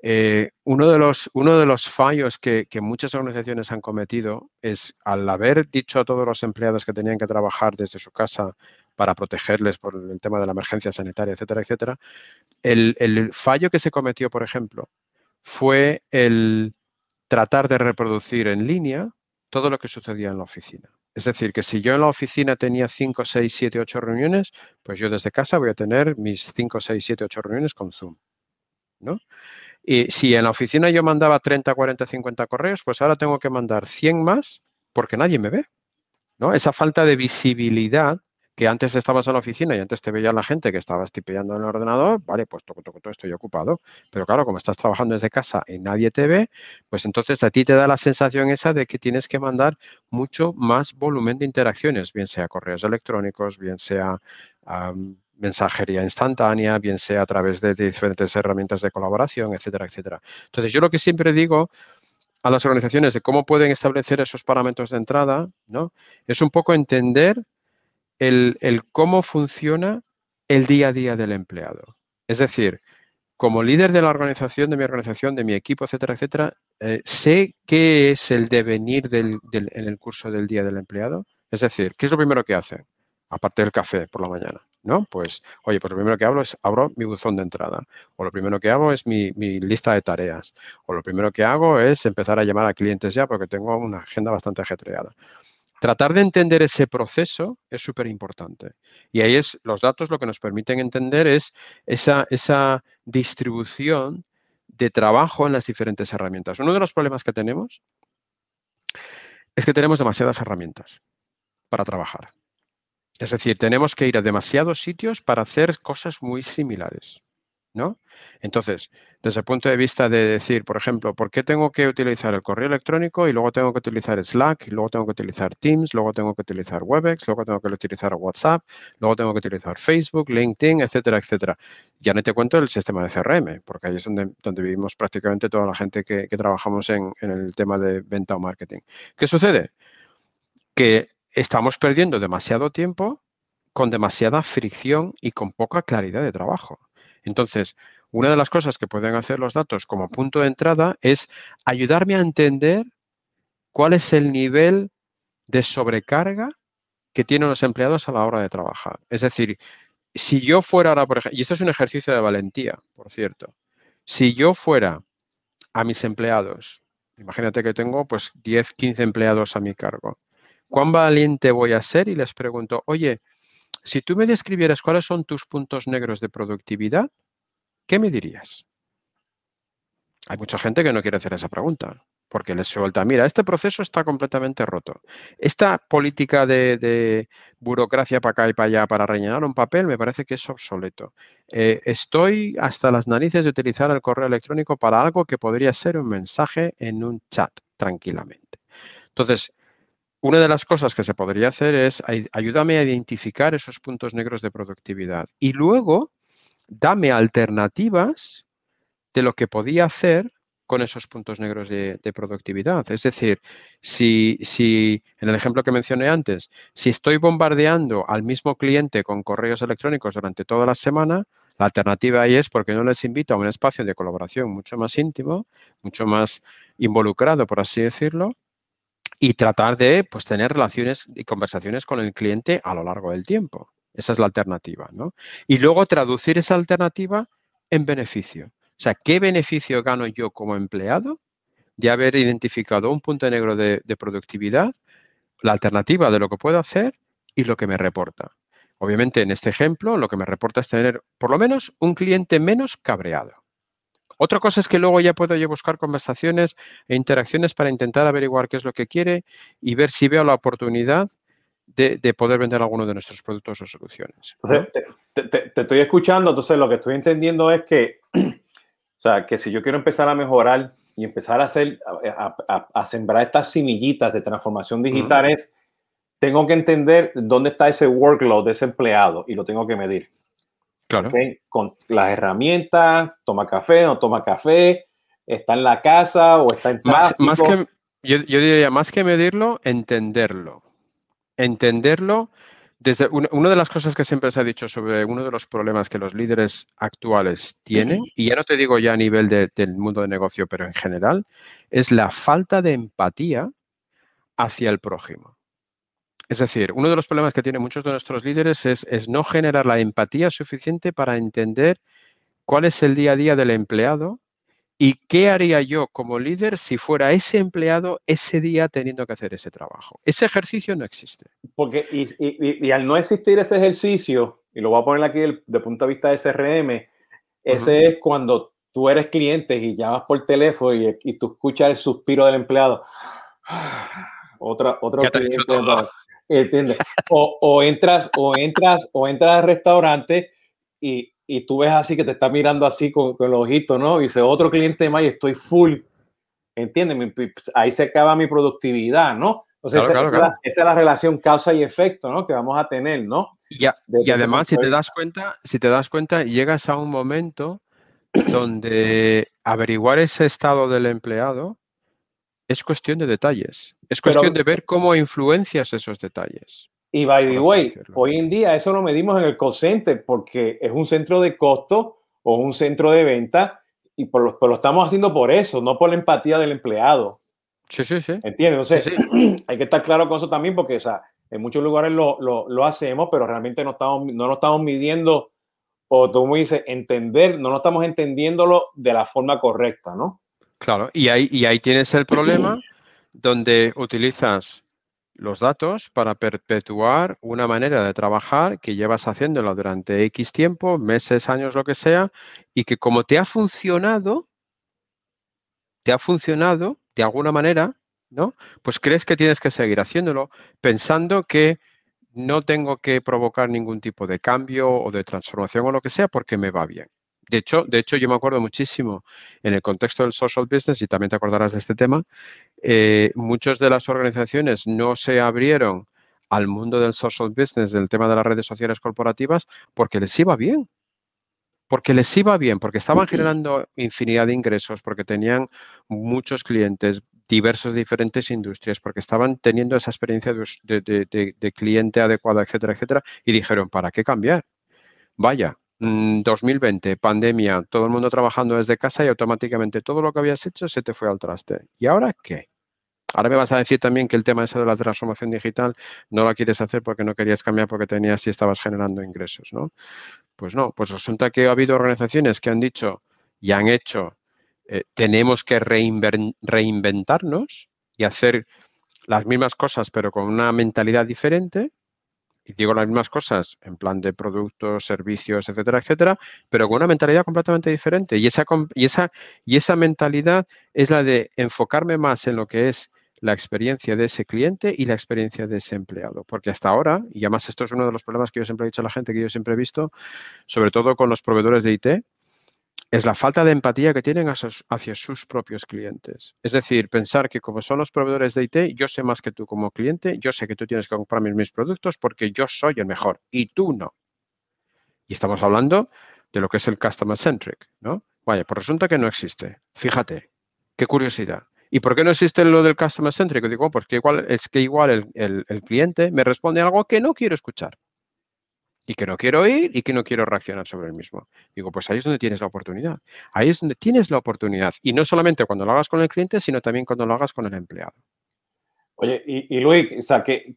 Eh, uno, de los, uno de los fallos que, muchas organizaciones han cometido es al haber dicho a todos los empleados que tenían que trabajar desde su casa para protegerles por el tema de la emergencia sanitaria, etcétera, etcétera, el, fallo que se cometió, por ejemplo, fue el tratar de reproducir en línea todo lo que sucedía en la oficina. Es decir, que si yo en la oficina tenía 5, 6, 7, 8 reuniones, pues yo desde casa voy a tener mis 5, 6, 7, 8 reuniones con Zoom. ¿no? Y si en la oficina yo mandaba 30, 40, 50 correos, pues ahora tengo que mandar 100 más porque nadie me ve. ¿no? Esa falta de visibilidad que antes estabas en la oficina y antes te veía la gente que estabas tipeando en el ordenador, vale, pues todo estoy ocupado. Pero claro, como estás trabajando desde casa y nadie te ve, pues entonces a ti te da la sensación esa de que tienes que mandar mucho más volumen de interacciones, bien sea correos electrónicos, bien sea mensajería instantánea, bien sea a través de diferentes herramientas de colaboración, etcétera, etcétera. Entonces, yo lo que siempre digo a las organizaciones de cómo pueden establecer esos parámetros de entrada, ¿no? Es un poco entender el, cómo funciona el día a día del empleado. Es decir, como líder de la organización, de mi organización, de mi equipo, etcétera, etcétera, eh, sé qué es el devenir del, en el curso del día del empleado. Es decir, ¿qué es lo primero que hace? Aparte del café por la mañana, ¿no? Pues, oye, pues lo primero que hablo es abro mi buzón de entrada. O lo primero que hago es mi, mi lista de tareas. O lo primero que hago es empezar a llamar a clientes ya porque tengo una agenda bastante ajetreada tratar de entender ese proceso es súper importante. Y ahí es, los datos lo que nos permiten entender es esa, esa distribución de trabajo en las diferentes herramientas. Uno de los problemas que tenemos es que tenemos demasiadas herramientas para trabajar. Es decir, tenemos que ir a demasiados sitios para hacer cosas muy similares. ¿No? Entonces, desde el punto de vista de decir, por ejemplo, ¿por qué tengo que utilizar el correo electrónico y luego tengo que utilizar Slack y luego tengo que utilizar Teams, luego tengo que utilizar Webex, luego tengo que utilizar WhatsApp, luego tengo que utilizar Facebook, LinkedIn, etcétera, etcétera? Ya no te cuento el sistema de CRM, porque ahí es donde, donde vivimos prácticamente toda la gente que, trabajamos en, en el tema de venta o marketing. ¿Qué sucede? Que estamos perdiendo demasiado tiempo con demasiada fricción y con poca claridad de trabajo. Entonces, una de las cosas que pueden hacer los datos como punto de entrada es ayudarme a entender cuál es el nivel de sobrecarga que tienen los empleados a la hora de trabajar. Es decir, si yo fuera ahora, por ejemplo, y esto es un ejercicio de valentía, por cierto, si yo fuera a mis empleados, imagínate que tengo pues 10, 15 empleados a mi cargo, ¿cuán valiente voy a ser? Y les pregunto, oye, si tú me describieras cuáles son tus puntos negros de productividad, ¿qué me dirías? Hay mucha gente que no quiere hacer esa pregunta porque les suelta, mira, este proceso está completamente roto. Esta política de, burocracia para acá y para allá para rellenar un papel me parece que es obsoleto. Eh, estoy hasta las narices de utilizar el correo electrónico para algo que podría ser un mensaje en un chat tranquilamente. Entonces, una de las cosas que se podría hacer es ayúdame a identificar esos puntos negros de productividad y luego dame alternativas de lo que podía hacer con esos puntos negros de, productividad. Es decir, si, si, en el ejemplo que mencioné antes, si estoy bombardeando al mismo cliente con correos electrónicos durante toda la semana, la alternativa ahí es porque no les invito a un espacio de colaboración mucho más íntimo, mucho más involucrado, por así decirlo, y tratar de pues, tener relaciones y conversaciones con el cliente a lo largo del tiempo. Esa es la alternativa, ¿no? Y luego traducir esa alternativa en beneficio. O sea, ¿qué beneficio gano yo como empleado de haber identificado un punto negro de, de productividad, la alternativa de lo que puedo hacer y lo que me reporta? Obviamente, en este ejemplo, lo que me reporta es tener por lo menos un cliente menos cabreado. Otra cosa es que luego ya puedo yo buscar conversaciones e interacciones para intentar averiguar qué es lo que quiere y ver si veo la oportunidad de, poder vender alguno de nuestros productos o soluciones. te, estoy escuchando, entonces lo que estoy entendiendo es que, o sea, que si yo quiero empezar a mejorar y empezar a hacer, a, sembrar estas semillitas de transformación digital, tengo que entender dónde está ese workload de ese empleado y lo tengo que medir. Claro. Con las herramientas, toma café, no toma café, está en la casa o está en más, más que yo, diría, más que medirlo, entenderlo. Entenderlo desde una, de las cosas que siempre se ha dicho sobre uno de los problemas que los líderes actuales tienen, y ya no te digo ya a nivel del mundo de negocio, pero en general, es la falta de empatía hacia el prójimo. Es decir, uno de los problemas que tienen muchos de nuestros líderes es, no generar la empatía suficiente para entender cuál es el día a día del empleado y qué haría yo como líder si fuera ese empleado ese día teniendo que hacer ese trabajo. Ese ejercicio no existe. Porque, y, al no existir ese ejercicio, y lo voy a poner aquí de punto de vista de SRM, ese es cuando tú eres cliente y llamas por teléfono y, y tú escuchas el suspiro del empleado. Otra, otro cliente. ¿Entiendes? O, entras, o entras, o entras al restaurante y, y, tú ves así que te está mirando así con, con los ojitos, ¿no? Y dice, otro cliente más y estoy full. ¿Entiendes? Ahí se acaba mi productividad, ¿no? O sea, esa, es la relación causa y efecto, ¿no? Que vamos a tener, ¿no? Y, y además, si te das cuenta, si te das cuenta, llegas a un momento donde averiguar ese estado del empleado es cuestión de detalles. Es cuestión de ver cómo influencias esos detalles. Y by the way, hoy en día eso lo medimos en el call center porque es un centro de costo o un centro de venta y por lo, lo estamos haciendo por eso, no por la empatía del empleado. Sí, sí, sí. ¿Entiendes? Entonces, hay que estar claro con eso también porque, o sea, en muchos lugares lo, lo, lo hacemos, pero realmente no, estamos, no lo estamos midiendo, o tú me dices, entender, no lo estamos entendiéndolo de la forma correcta, ¿no? Claro, y ahí, y ahí tienes el problema donde utilizas los datos para perpetuar una manera de trabajar que llevas haciéndolo durante X tiempo, meses, años, lo que sea, y que como te ha funcionado, te ha funcionado de alguna manera, ¿no? Pues crees que tienes que seguir haciéndolo pensando que no tengo que provocar ningún tipo de cambio o de transformación o lo que sea porque me va bien. De hecho, de hecho, yo me acuerdo muchísimo en el contexto del social business, y también te acordarás de este tema, eh, muchas de las organizaciones no se abrieron al mundo del social business, del tema de las redes sociales corporativas, porque les iba bien. Porque les iba bien, porque estaban generando infinidad de ingresos, porque tenían muchos clientes diversos de diferentes industrias, porque estaban teniendo esa experiencia de cliente adecuada, etcétera, etcétera, y dijeron, ¿para qué cambiar? Vaya, 2020, mm, pandemia, todo el mundo trabajando desde casa y automáticamente todo lo que habías hecho se te fue al traste. ¿Y ahora qué? Ahora me vas a decir también que el tema ese de la transformación digital no la quieres hacer porque no querías cambiar porque tenías y estabas generando ingresos, ¿no? Pues no, pues resulta que ha habido organizaciones que han dicho y han hecho, eh, tenemos que reinventarnos y hacer las mismas cosas pero con una mentalidad diferente y digo las mismas cosas en plan de productos, servicios, etcétera, etcétera, pero con una mentalidad completamente diferente. Y esa, y esa, y esa mentalidad es la de enfocarme más en lo que es la experiencia de ese cliente y la experiencia de ese empleado. Porque hasta ahora, y además esto es uno de los problemas que yo siempre he dicho a la gente, que yo siempre he visto, sobre todo con los proveedores de IT, es la falta de empatía que tienen hacia, sus propios clientes. Es decir, pensar que como son los proveedores de IT, yo sé más que tú como cliente, yo sé que tú tienes que comprar mis, productos porque yo soy el mejor y tú no. Y estamos hablando de lo que es el Customer Centric, ¿no? Vaya, pues resulta que no existe. Fíjate, qué curiosidad. ¿Y por qué no existe lo del Customer Centric? Digo, porque igual, es que igual el cliente me responde algo que no quiero escuchar y que no quiero oír y que no quiero reaccionar sobre el mismo. Digo, pues ahí es donde tienes la oportunidad. Ahí es donde tienes la oportunidad. Y no solamente cuando lo hagas con el cliente, sino también cuando lo hagas con el empleado. Oye, y, Luis, o sea, que,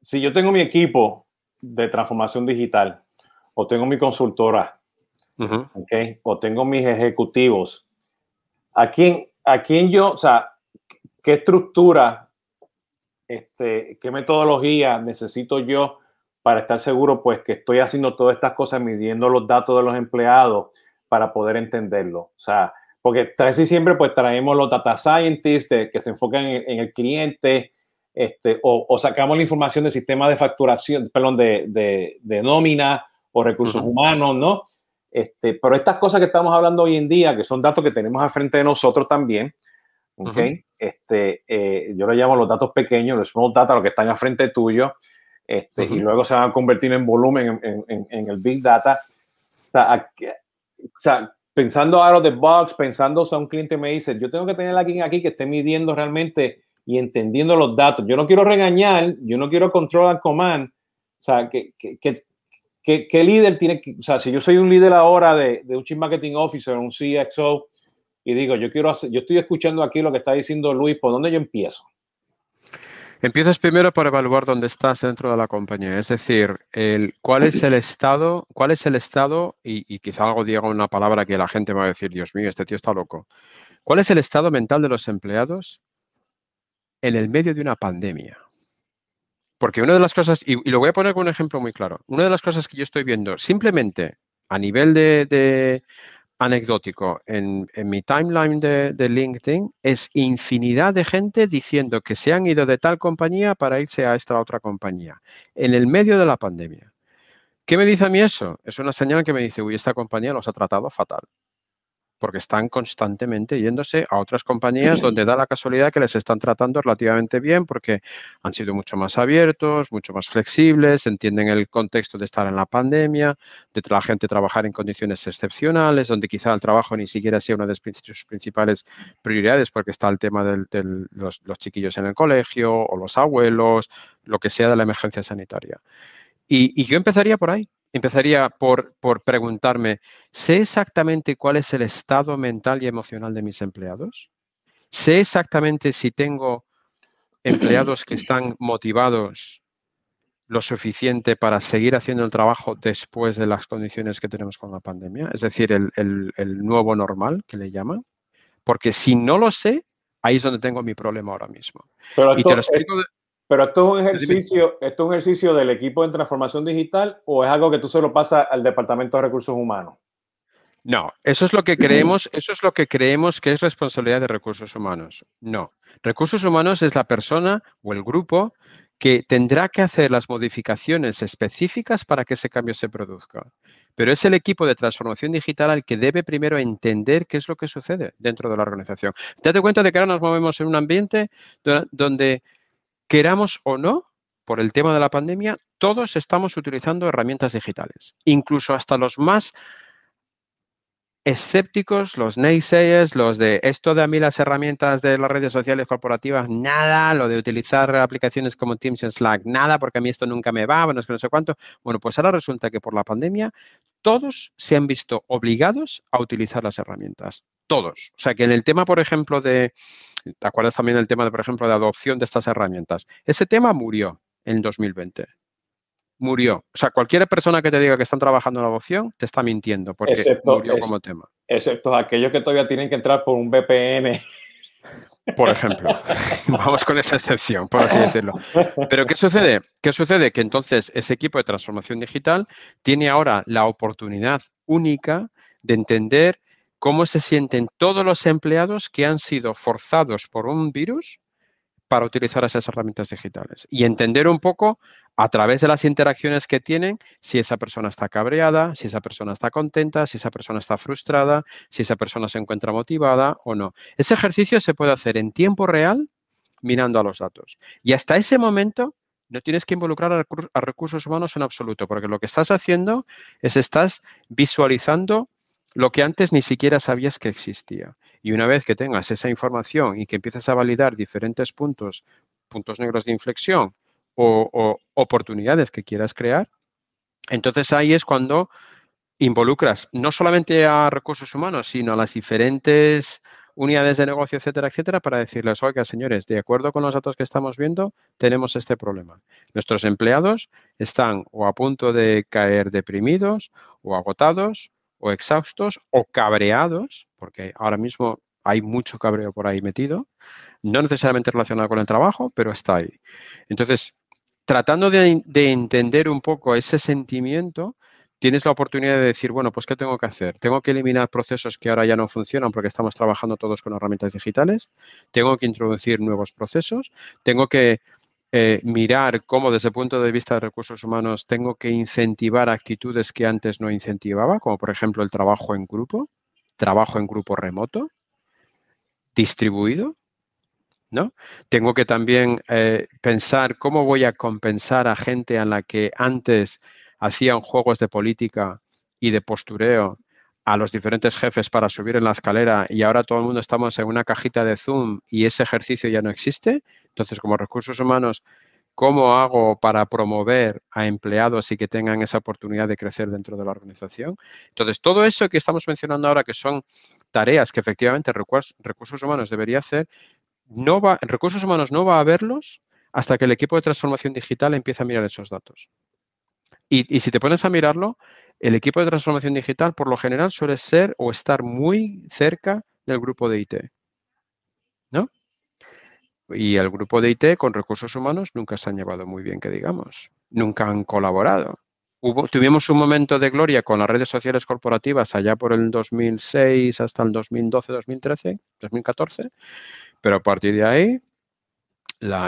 si yo tengo mi equipo de transformación digital o tengo mi consultora, o tengo mis ejecutivos, ¿a quién, ¿a quién yo, o sea, qué estructura, este, qué metodología necesito yo? Para estar seguro pues que estoy haciendo todas estas cosas midiendo los datos de los empleados para poder entenderlo. O sea, porque casi siempre pues traemos los data scientists que se enfocan en, el cliente este, o, sacamos la información del sistema de facturación, perdón, de, de, nómina o recursos humanos, ¿no? Este, pero estas cosas que estamos hablando hoy en día, que son datos que tenemos al frente de nosotros también, ¿ok? este, eh, yo lo llamo los datos pequeños, los small data, los que están al frente tuyo, este, y luego se van a convertir en volumen en, el Big Data. O sea, pensando out of the box, pensando, o un cliente me dice, yo tengo que tener a alguien aquí que esté midiendo realmente y entendiendo los datos. Yo no quiero regañar, yo no quiero control and command. O sea, ¿qué, qué, líder tiene que, o sea, si yo soy un líder ahora de, de un Chief Marketing Officer, un CXO, y digo, yo quiero hacer, yo estoy escuchando aquí lo que está diciendo Luis, ¿por dónde yo empiezo? Empiezas primero por evaluar dónde estás dentro de la compañía, es decir, cuál es el estado, cuál es el estado, y, quizá algo diga una palabra que la gente va a decir, Dios mío, este tío está loco. ¿Cuál es el estado mental de los empleados en el medio de una pandemia? Porque una de las cosas, y, lo voy a poner con un ejemplo muy claro, una de las cosas que yo estoy viendo simplemente a nivel de anecdótico en, mi timeline de, LinkedIn es infinidad de gente diciendo que se han ido de tal compañía para irse a esta otra compañía en el medio de la pandemia. ¿Qué me dice a mí eso? Es una señal que me dice, uy, esta compañía los ha tratado fatal porque están constantemente yéndose a otras compañías donde da la casualidad que les están tratando relativamente bien porque han sido mucho más abiertos, mucho más flexibles, entienden el contexto de estar en la pandemia, de la gente trabajar en condiciones excepcionales, donde quizá el trabajo ni siquiera sea una de sus principales prioridades porque está el tema de los, chiquillos en el colegio o los abuelos, lo que sea de la emergencia sanitaria. Y yo empezaría por ahí empezaría por, por preguntarme, ¿sé exactamente cuál es el estado mental y emocional de mis empleados? ¿Sé exactamente si tengo empleados que están motivados lo suficiente para seguir haciendo el trabajo después de las condiciones que tenemos con la pandemia? Es decir, el, nuevo normal que le llaman. Porque si no lo sé, ahí es donde tengo mi problema ahora mismo. Pero y te lo explico. Pero esto es un ejercicio, esto es un ejercicio del equipo de transformación digital o es algo que tú se lo pasas al Departamento de Recursos Humanos. No, eso es lo que creemos, eso es lo que creemos que es responsabilidad de recursos humanos. No. Recursos humanos es la persona o el grupo que tendrá que hacer las modificaciones específicas para que ese cambio se produzca. Pero es el equipo de transformación digital al que debe primero entender qué es lo que sucede dentro de la organización. Date cuenta de que ahora nos movemos en un ambiente donde queramos o no, por el tema de la pandemia, todos estamos utilizando herramientas digitales, incluso hasta los más escépticos, los naysayers, los de esto de a mí las herramientas de las redes sociales corporativas, nada, lo de utilizar aplicaciones como Teams y Slack, nada, porque a mí esto nunca me va, bueno, es que no sé cuánto. Bueno, pues ahora resulta que por la pandemia todos se han visto obligados a utilizar las herramientas. Todos. O sea que en el tema, por ejemplo, de, ¿te acuerdas también del tema, de, por ejemplo, de adopción de estas herramientas? Ese tema murió en 2020 murió. O sea, cualquier persona que te diga que están trabajando en la adopción te está mintiendo porque murió como tema. Excepto aquellos que todavía tienen que entrar por un VPN. Por ejemplo, vamos con esa excepción, por así decirlo. Pero ¿qué sucede? ¿Qué sucede? Que entonces ese equipo de transformación digital tiene ahora la oportunidad única de entender cómo se sienten todos los empleados que han sido forzados por un virus para utilizar esas herramientas digitales y entender un poco a través de las interacciones que tienen si esa persona está cabreada, si esa persona está contenta, si esa persona está frustrada, si esa persona se encuentra motivada o no. Ese ejercicio se puede hacer en tiempo real mirando a los datos. Y hasta ese momento no tienes que involucrar a, recursos humanos en absoluto, porque lo que estás haciendo es estás visualizando lo que antes ni siquiera sabías que existía. Y una vez que tengas esa información y que empieces a validar diferentes puntos, puntos negros de inflexión o, oportunidades que quieras crear, entonces ahí es cuando involucras no solamente a recursos humanos, sino a las diferentes unidades de negocio, etcétera, etcétera, para decirles, oiga, señores, de acuerdo con los datos que estamos viendo, tenemos este problema. Nuestros empleados están o a punto de caer deprimidos o agotados o exhaustos o cabreados, porque ahora mismo hay mucho cabreo por ahí metido, no necesariamente relacionado con el trabajo, pero está ahí. Entonces, tratando de, entender un poco ese sentimiento, tienes la oportunidad de decir, bueno, pues ¿qué tengo que hacer? Tengo que eliminar procesos que ahora ya no funcionan porque estamos trabajando todos con herramientas digitales, tengo que introducir nuevos procesos, tengo que eh, mirar cómo desde el punto de vista de recursos humanos tengo que incentivar actitudes que antes no incentivaba, como por ejemplo el trabajo en grupo, trabajo en grupo remoto, distribuido, ¿no? Tengo que también eh, pensar cómo voy a compensar a gente a la que antes hacían juegos de política y de postureo a los diferentes jefes para subir en la escalera y ahora todo el mundo estamos en una cajita de Zoom y ese ejercicio ya no existe. Entonces, como recursos humanos, ¿cómo hago para promover a empleados y que tengan esa oportunidad de crecer dentro de la organización? Entonces, todo eso que estamos mencionando ahora, que son tareas que efectivamente recursos humanos debería hacer, no va, recursos humanos no va a verlos hasta que el equipo de transformación digital empiece a mirar esos datos. Y si te pones a mirarlo, el equipo de transformación digital, por lo general, suele ser o estar muy cerca del grupo de IT. ¿No? Y el grupo de IT con recursos humanos nunca se han llevado muy bien, que digamos. Nunca han colaborado. Hubo, tuvimos un momento de gloria con las redes sociales corporativas allá por el 2006 hasta el 2012, 2013, 2014, pero a partir de ahí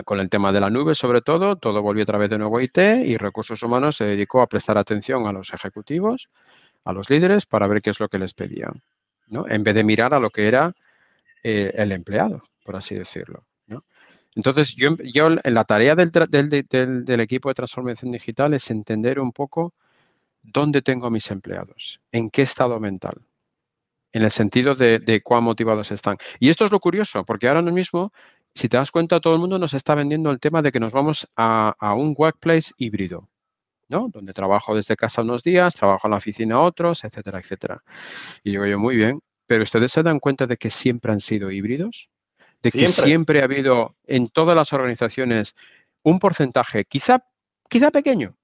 con el tema de la nube, sobre todo, todo volvió a través de nuevo IT y recursos humanos se dedicó a prestar atención a los ejecutivos, a los líderes, para ver qué es lo que les pedían, ¿no? En vez de mirar a lo que era eh, el empleado, por así decirlo. Entonces, yo, yo la tarea del, del, equipo de transformación digital es entender un poco dónde tengo a mis empleados, en qué estado mental, en el sentido de, de, cuán motivados están. Y esto es lo curioso, porque ahora mismo si te das cuenta, todo el mundo nos está vendiendo el tema de que nos vamos a, un workplace híbrido, ¿no? Donde trabajo desde casa unos días, trabajo en la oficina otros, etcétera, etcétera. Y digo yo, muy bien, pero ustedes se dan cuenta de que siempre han sido híbridos, de que siempre ha habido en todas las organizaciones un porcentaje, quizá, quizá pequeño,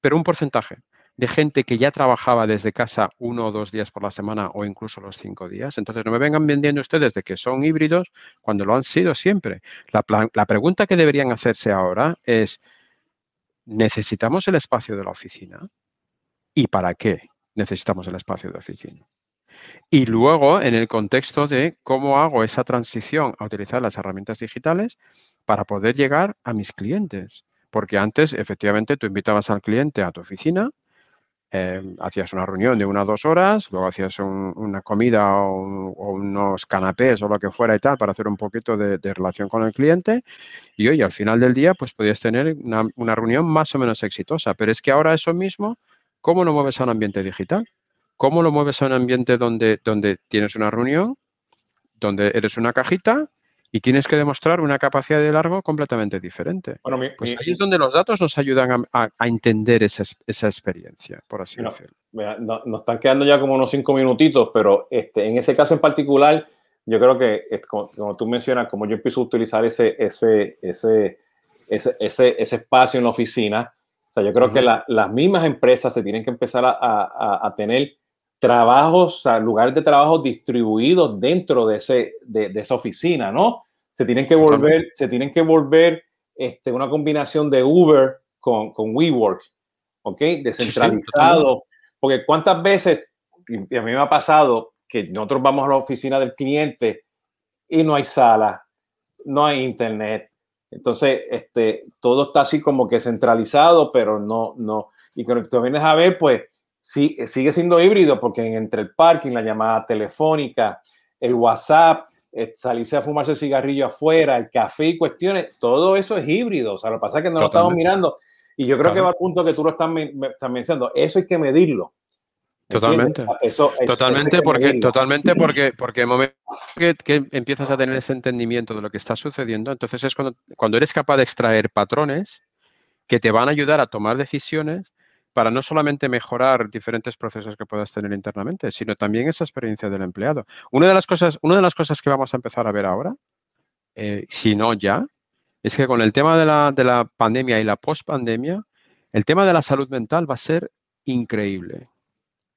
pero un porcentaje de gente que ya trabajaba desde casa uno o dos días por la semana o incluso los cinco días. Entonces, no me vengan vendiendo ustedes de que son híbridos cuando lo han sido siempre. La, la pregunta que deberían hacerse ahora es, ¿necesitamos el espacio de la oficina? ¿Y para qué necesitamos el espacio de oficina? Y luego, en el contexto de cómo hago esa transición a utilizar las herramientas digitales para poder llegar a mis clientes. Porque antes, efectivamente, tú invitabas al cliente a tu oficina, em, hacías una reunión de unas dos horas, luego hacías una comida o, unos canapés o lo que fuera y tal para hacer un poquito de, relación con el cliente y hoy al final del día pues podías tener una, una, reunión más o menos exitosa. Pero es que ahora eso mismo, ¿cómo lo mueves a un ambiente digital? ¿Cómo lo mueves a un ambiente donde, donde tienes una reunión, donde eres una cajita y tienes que demostrar una capacidad de largo completamente diferente. pues ahí es donde los datos nos ayudan a, entender esa, experiencia, por así decirlo. nos están quedando ya como unos cinco minutitos, pero este, en ese caso en particular, yo creo que, como, tú mencionas, como yo empiezo a utilizar ese, ese, ese, ese, espacio en la oficina, o sea, yo creo que las mismas empresas se tienen que empezar a, tener trabajos, o sea, lugares de trabajo distribuidos dentro de, ese, de, de esa oficina, ¿no? se tienen que volver, se tienen que volver este, una combinación de Uber con, con WeWork, ¿ok? Descentralizado. porque cuántas veces, y a mí me ha pasado que nosotros vamos a la oficina del cliente y no hay sala, no hay internet. Entonces, este, todo está así como que centralizado, pero no, no. Y cuando tú vienes a ver, pues sí, sigue siendo híbrido, porque entre el parking, la llamada telefónica, el WhatsApp, eh, salirse a fumarse el cigarrillo afuera, el café y cuestiones, todo eso es híbrido. O sea, lo que pasa es que no lo estamos mirando. Y yo creo que va al punto que tú lo estás, estás mencionando. Eso hay que medirlo. Totalmente. eso, totalmente, porque, totalmente porque, porque el momento que, que, empiezas a tener ese entendimiento de lo que está sucediendo, entonces es cuando, cuando eres capaz de extraer patrones que te van a ayudar a tomar decisiones para no solamente mejorar diferentes procesos que puedas tener internamente, sino también esa experiencia del empleado. Una de las cosas, una de las cosas que vamos a empezar a ver ahora, eh, si no ya, es que con el tema de la, de la pandemia y la post-pandemia, el tema de la salud mental va a ser increíble,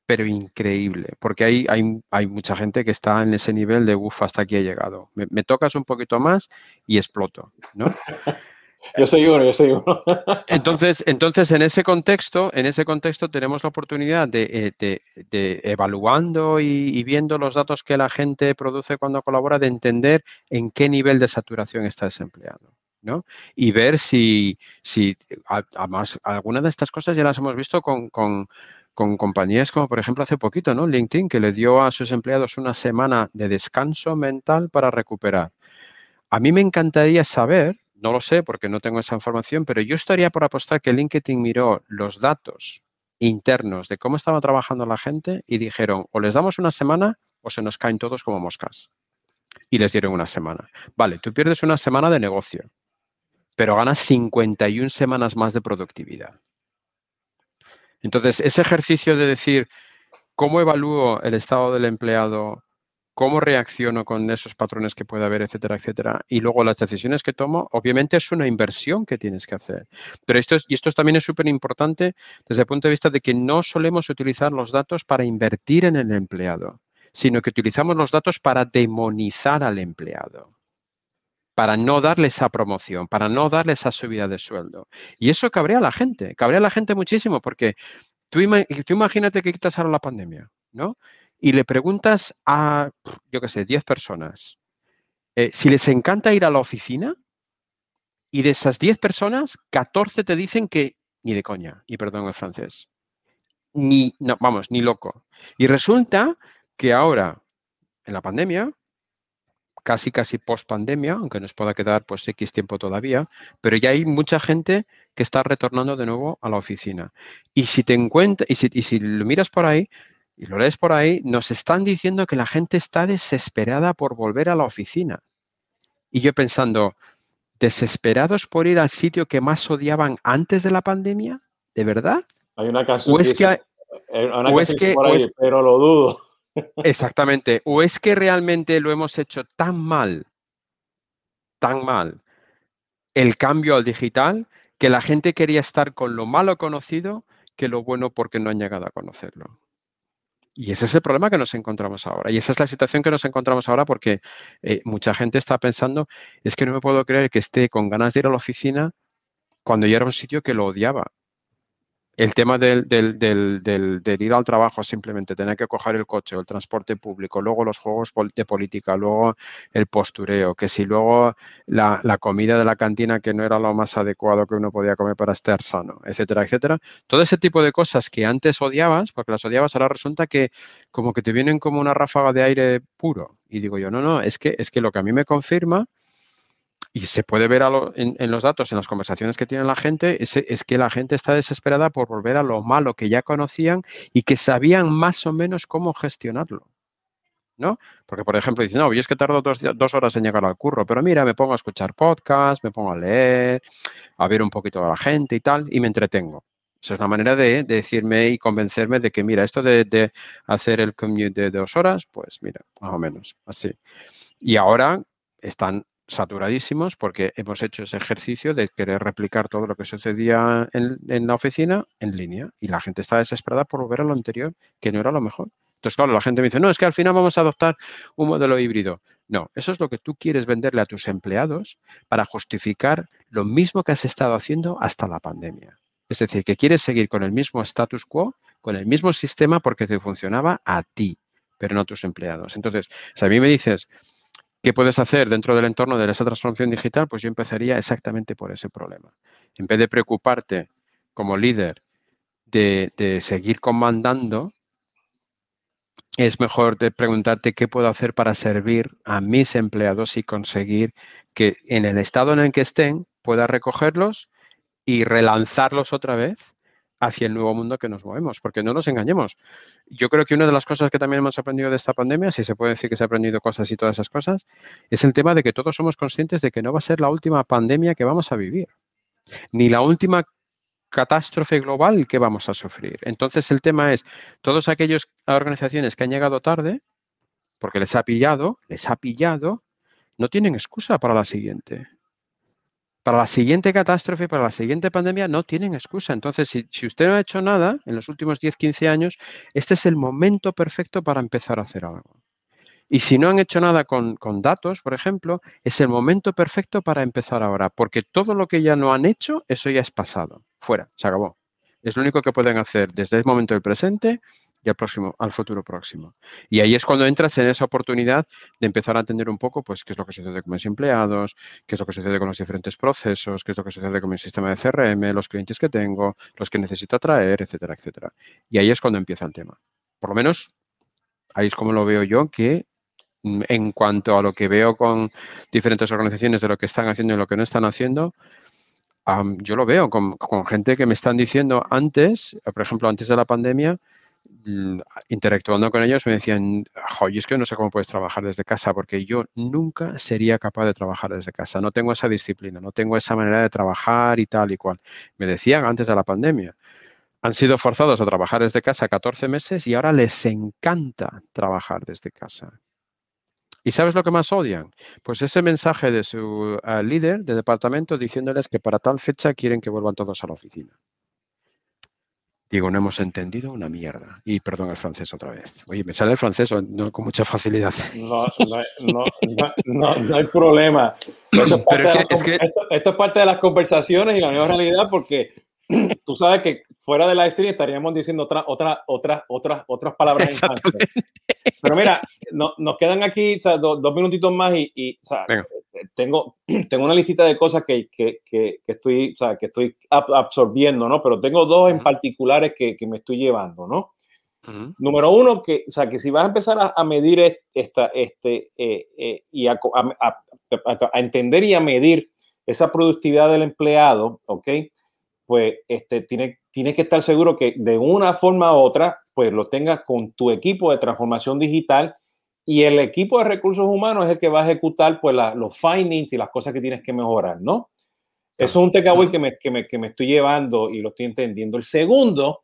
pero increíble, porque hay, hay, hay mucha gente que está en ese nivel de, uff, hasta aquí he llegado. Me, me, tocas un poquito más y exploto, ¿no? Yo soy uno, yo soy uno. Entonces, entonces en ese contexto, en ese contexto tenemos la oportunidad de, eh, evaluando y, viendo los datos que la gente produce cuando colabora, de entender en qué nivel de saturación está desempleado. ¿no? Y ver si, si además, algunas de estas cosas ya las hemos visto con, con, con compañías como, por ejemplo, hace poquito, ¿no? LinkedIn, que le dio a sus empleados una semana de descanso mental para recuperar. A mí me encantaría saber no lo sé porque no tengo esa información, pero yo estaría por apostar que LinkedIn miró los datos internos de cómo estaba trabajando la gente y dijeron, o les damos una semana o se nos caen todos como moscas. Y les dieron una semana. Vale, tú pierdes una semana de negocio, pero ganas 51 semanas más de productividad. Entonces, ese ejercicio de decir, ¿cómo evalúo el estado del empleado cómo reacciono con esos patrones que puede haber, etcétera, etcétera. Y luego las decisiones que tomo, obviamente es una inversión que tienes que hacer. Pero esto, es, y esto también es súper importante desde el punto de vista de que no solemos utilizar los datos para invertir en el empleado, sino que utilizamos los datos para demonizar al empleado para no darle esa promoción, para no darle esa subida de sueldo. Y eso cabrea a la gente, cabrea a la gente muchísimo, porque tú, tú imagínate que quitas ahora la pandemia, ¿no? Y le preguntas a, yo qué sé, 10 personas eh, si les encanta ir a la oficina y de esas 10 personas, 14 te dicen que ni de coña, y perdón el francés, ni, no, vamos, ni loco. Y resulta que ahora, en la pandemia, casi casi post pandemia, aunque nos pueda quedar pues X tiempo todavía, pero ya hay mucha gente que está retornando de nuevo a la oficina. Y si te encuentras, y si, y si lo miras por ahí, y lo lees por ahí, nos están diciendo que la gente está desesperada por volver a la oficina. Y yo pensando, ¿desesperados por ir al sitio que más odiaban antes de la pandemia? ¿De verdad? Hay una canción es que, que por ahí, pero lo dudo. Exactamente. ¿O es que realmente lo hemos hecho tan mal, tan mal, el cambio al digital, que la gente quería estar con lo malo conocido que lo bueno porque no han llegado a conocerlo. Y ese es el problema que nos encontramos ahora. Y esa es la situación que nos encontramos ahora porque eh, mucha gente está pensando, es que no me puedo creer que esté con ganas de ir a la oficina cuando yo era un sitio que lo odiaba el tema del, ir al trabajo simplemente, tener que coger el coche o el transporte público, luego los juegos de política, luego el postureo, que si luego la, comida de la cantina que no era lo más adecuado que uno podía comer para estar sano, etcétera, etcétera. Todo ese tipo de cosas que antes odiabas, porque las odiabas, ahora resulta que como que te vienen como una ráfaga de aire puro. Y digo yo, no, no, es que, es que lo que a mí me confirma y se puede ver en, los datos, en las conversaciones que tiene la gente, es, que la gente está desesperada por volver a lo malo que ya conocían y que sabían más o menos cómo gestionarlo. ¿No? Porque, por ejemplo, dicen, no, yo es que tardo dos, horas en llegar al curro, pero mira, me pongo a escuchar podcast, me pongo a leer, a ver un poquito a la gente y tal, y me entretengo. Esa es la manera de, decirme y convencerme de que, mira, esto de, de, hacer el commute de dos horas, pues mira, más o menos, así. Y ahora están saturadísimos porque hemos hecho ese ejercicio de querer replicar todo lo que sucedía en, la oficina en línea y la gente está desesperada por volver a lo anterior, que no era lo mejor. Entonces, claro, la gente me dice, no, es que al final vamos a adoptar un modelo híbrido. No, eso es lo que tú quieres venderle a tus empleados para justificar lo mismo que has estado haciendo hasta la pandemia. Es decir, que quieres seguir con el mismo status quo, con el mismo sistema porque te funcionaba a ti, pero no a tus empleados. Entonces, si a mí me dices, ¿Qué puedes hacer dentro del entorno de esa transformación digital? Pues yo empezaría exactamente por ese problema. En vez de preocuparte como líder de, seguir comandando, es mejor de preguntarte qué puedo hacer para servir a mis empleados y conseguir que en el estado en el que estén pueda recogerlos y relanzarlos otra vez hacia el nuevo mundo que nos movemos, porque no nos engañemos. Yo creo que una de las cosas que también hemos aprendido de esta pandemia, si se puede decir que se ha aprendido cosas y todas esas cosas, es el tema de que todos somos conscientes de que no va a ser la última pandemia que vamos a vivir, ni la última catástrofe global que vamos a sufrir. Entonces el tema es, todas aquellas organizaciones que han llegado tarde, porque les ha pillado, les ha pillado, no tienen excusa para la siguiente para la siguiente catástrofe, para la siguiente pandemia, no tienen excusa. Entonces, si, usted no ha hecho nada en los últimos 10, 15 años, este es el momento perfecto para empezar a hacer algo. Y si no han hecho nada con, con, datos, por ejemplo, es el momento perfecto para empezar ahora, porque todo lo que ya no han hecho, eso ya es pasado. Fuera, se acabó. Es lo único que pueden hacer desde el momento del presente al futuro próximo. Y ahí es cuando entras en esa oportunidad de empezar a entender un poco, pues, qué es lo que sucede con mis empleados, qué es lo que sucede con los diferentes procesos, qué es lo que sucede con mi sistema de CRM, los clientes que tengo, los que necesito atraer, etcétera, etcétera. Y ahí es cuando empieza el tema. Por lo menos, ahí es como lo veo yo, que mm, en cuanto a lo que veo con diferentes organizaciones de lo que están haciendo y lo que no están haciendo, yo lo veo con, gente que me están diciendo antes, por ejemplo, antes de la pandemia, interactuando con ellos me decían, oye, es que no sé cómo puedes trabajar desde casa, porque yo nunca sería capaz de trabajar desde casa, no tengo esa disciplina, no tengo esa manera de trabajar y tal y cual. Me decían antes de la pandemia, han sido forzados a trabajar desde casa 14 meses y ahora les encanta trabajar desde casa. ¿Y sabes lo que más odian? Pues ese mensaje de su eh, líder de departamento diciéndoles que para tal fecha quieren que vuelvan todos a la oficina. Digo, no hemos entendido una mierda. Y perdón el francés otra vez. Oye, me sale el francés no, con mucha facilidad. No, no, no, no, hay problema. Esto es, parte de las conversaciones y la nueva realidad porque tú sabes que fuera de la stream estaríamos diciendo otra, otra, otras, otras, otras palabras Pero mira, nos quedan aquí dos, minutitos más y, tengo, tengo una listita de cosas que, que, que, estoy, que estoy absorbiendo, ¿no? Pero tengo dos en particulares que, me estoy llevando, ¿no? Número uno, que, o sea, que si vas a empezar a, medir esta, este, eh, eh, y a, a, entender y a medir esa productividad del empleado, ¿ok? Pues este, tiene, tienes que estar seguro que de una forma u otra, pues lo tengas con tu equipo de transformación digital y el equipo de recursos humanos es el que va a ejecutar pues los findings y las cosas que tienes que mejorar, ¿no? Eso es un takeaway que me, que, me, que me estoy llevando y lo estoy entendiendo. El segundo,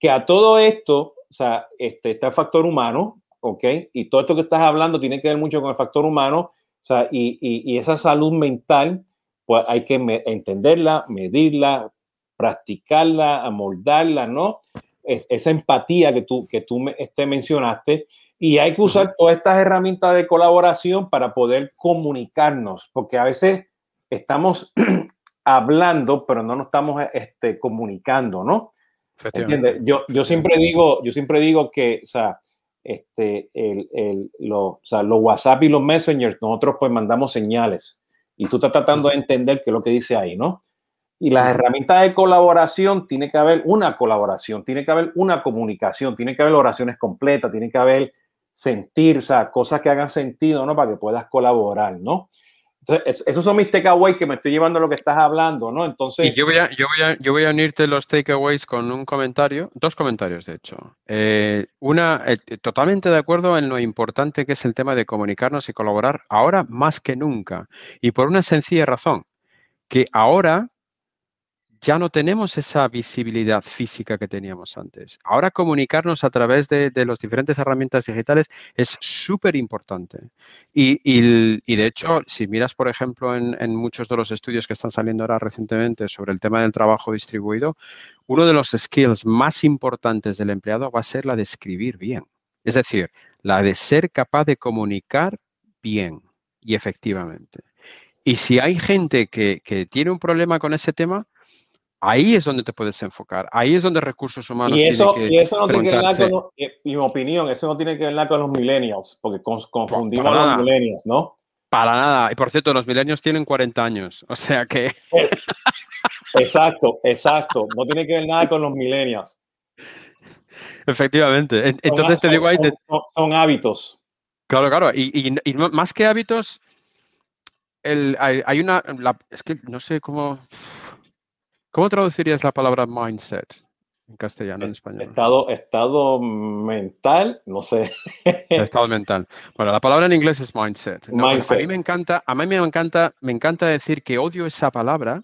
que a todo esto, o sea, este, está el factor humano, ¿ok? Y todo esto que estás hablando tiene que ver mucho con el factor humano, o sea, y, y, y esa salud mental, pues hay que entenderla, medirla, practicarla, a moldarla, ¿no? esa empatía que tú, que tú me, este, mencionaste. Y hay que usar todas estas herramientas de colaboración para poder comunicarnos, porque a veces estamos hablando, pero no nos estamos este, comunicando, ¿no? Yo, yo siempre digo, yo siempre digo que, o sea, este, el, el, lo, o sea, los WhatsApp y los Messengers, nosotros pues mandamos señales y tú estás tratando de entender qué es lo que dice ahí, ¿no? Y las herramientas de colaboración, tiene que haber una colaboración, tiene que haber una comunicación, tiene que haber oraciones completas, tiene que haber sentir, o sea, cosas que hagan sentido, ¿no? Para que puedas colaborar, ¿no? Esos son mis takeaways que me estoy llevando lo que estás hablando, ¿no? Entonces. Y yo voy a, yo voy a, yo voy a unirte los takeaways con un comentario, dos comentarios, de hecho. Eh, una, eh, totalmente de acuerdo en lo importante que es el tema de comunicarnos y colaborar ahora más que nunca. Y por una sencilla razón, que ahora ya no tenemos esa visibilidad física que teníamos antes. Ahora comunicarnos a través de, las diferentes herramientas digitales es súper importante. Y, de hecho, si miras, por ejemplo, en, muchos de los estudios que están saliendo ahora recientemente sobre el tema del trabajo distribuido, uno de los skills más importantes del empleado va a ser la de escribir bien. Es decir, la de ser capaz de comunicar bien y efectivamente. Y si hay gente que tiene un problema con ese tema, Ahí es donde te puedes enfocar. Ahí es donde recursos humanos. Y eso, y eso no tiene que ver con, en mi opinión, eso no tiene que ver con los millennials, porque confundimos a los millennials, ¿no? Para nada. Y por cierto, los millennials tienen 40 años, o sea que. Eh, exacto, exacto. No tiene que ver nada con los millennials. Efectivamente. Entonces te digo ahí. Son, hábitos. Claro, claro. Y, más que hábitos, hay, una. es que no sé cómo. ¿Cómo traducirías la palabra mindset en castellano, en español? Estado, estado mental, no sé. estado mental. Bueno, la palabra en inglés es mindset. A mí me encanta, a mí me encanta, me encanta decir que odio esa palabra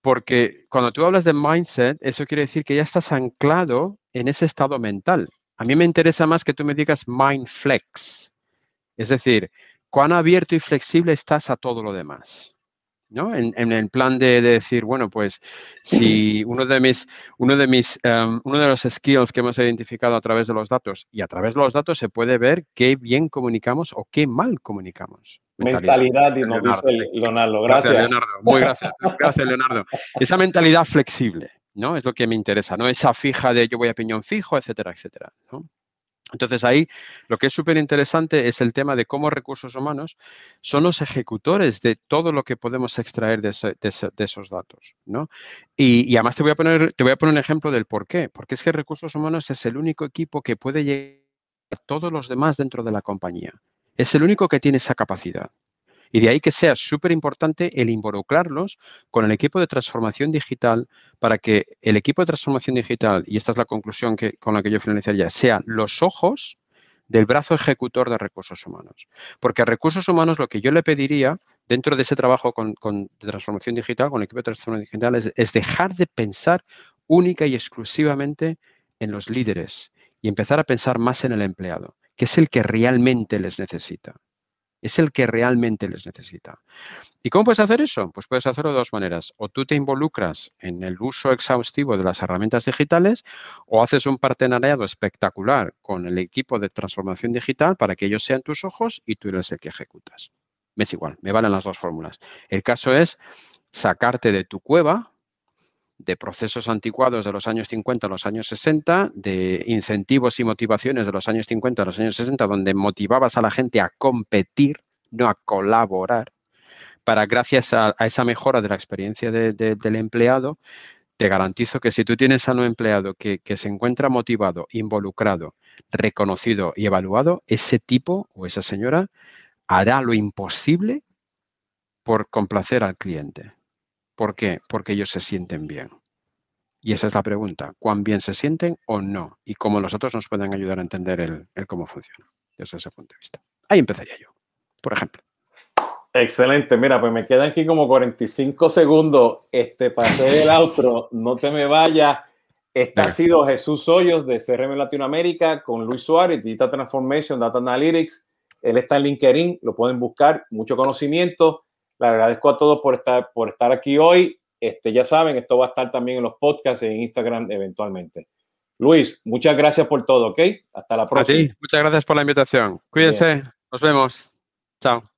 porque cuando tú hablas de mindset, eso quiere decir que ya estás anclado en ese estado mental. A mí me interesa más que tú me digas mindflex, es decir, cuán abierto y flexible estás a todo lo demás. ¿No? En, el plan de, decir, bueno, pues si uno de mis, uno de mis, em, uno de los skills que hemos identificado a través de los datos y a través de los datos se puede ver qué bien comunicamos o qué mal comunicamos. Mentalidad, nos dice Leonardo. Gracias. Leonardo. Muy gracias. Gracias, Leonardo. Esa mentalidad flexible, ¿no? Es lo que me interesa, no esa fija de yo voy a piñón fijo, etcétera, etcétera. ¿no? Entonces ahí lo que es súper interesante es el tema de cómo recursos humanos son los ejecutores de todo lo que podemos extraer de, esos datos. ¿no? Y, además te voy, a poner, te voy a poner un ejemplo del por qué. Porque es que recursos humanos es el único equipo que puede llegar a todos los demás dentro de la compañía. Es el único que tiene esa capacidad. Y de ahí que sea súper importante el involucrarlos con el equipo de transformación digital para que el equipo de transformación digital, y esta es la conclusión que, con la que yo finalizaría, sea los ojos del brazo ejecutor de recursos humanos. Porque a recursos humanos lo que yo le pediría dentro de ese trabajo con, de transformación digital, con el equipo de transformación digital, es dejar de pensar única y exclusivamente en los líderes y empezar a pensar más en el empleado, que es el que realmente les necesita es el que realmente les necesita. ¿Y cómo puedes hacer eso? Pues puedes hacerlo de dos maneras. O tú te involucras en el uso exhaustivo de las herramientas digitales o haces un partenariado espectacular con el equipo de transformación digital para que ellos sean tus ojos y tú eres el que ejecutas. Me es igual, me valen las dos fórmulas. El caso es sacarte de tu cueva, de procesos anticuados de los años 50 a los años 60, de incentivos y motivaciones de los años 50 a los años 60, donde motivabas a la gente a competir, no a colaborar, para gracias a, esa mejora de la experiencia del empleado, te garantizo que si tú tienes a un empleado que, que se encuentra motivado, involucrado, reconocido y evaluado, ese tipo o esa señora hará lo imposible por complacer al cliente. ¿Por qué? Porque ellos se sienten bien. Y esa es la pregunta, ¿cuán bien se sienten o no? Y cómo los otros nos pueden ayudar a entender el, cómo funciona desde ese punto de vista. Ahí empezaría yo, por ejemplo. Excelente, mira, pues me quedan aquí como 45 segundos este, para hacer el outro. No te me vayas. Este ha sido Jesús Hoyos de CRM Latinoamérica con Luis Suárez, Digital Transformation, Data Analytics. Él está en LinkedIn, lo pueden buscar, mucho conocimiento. Le agradezco a todos por estar, por estar aquí hoy. este, ya saben, esto va a estar también en los podcasts en Instagram eventualmente. Luis, muchas gracias por todo, ¿ok? Hasta la próxima. muchas gracias por la invitación. Cuídense, nos vemos. Chao.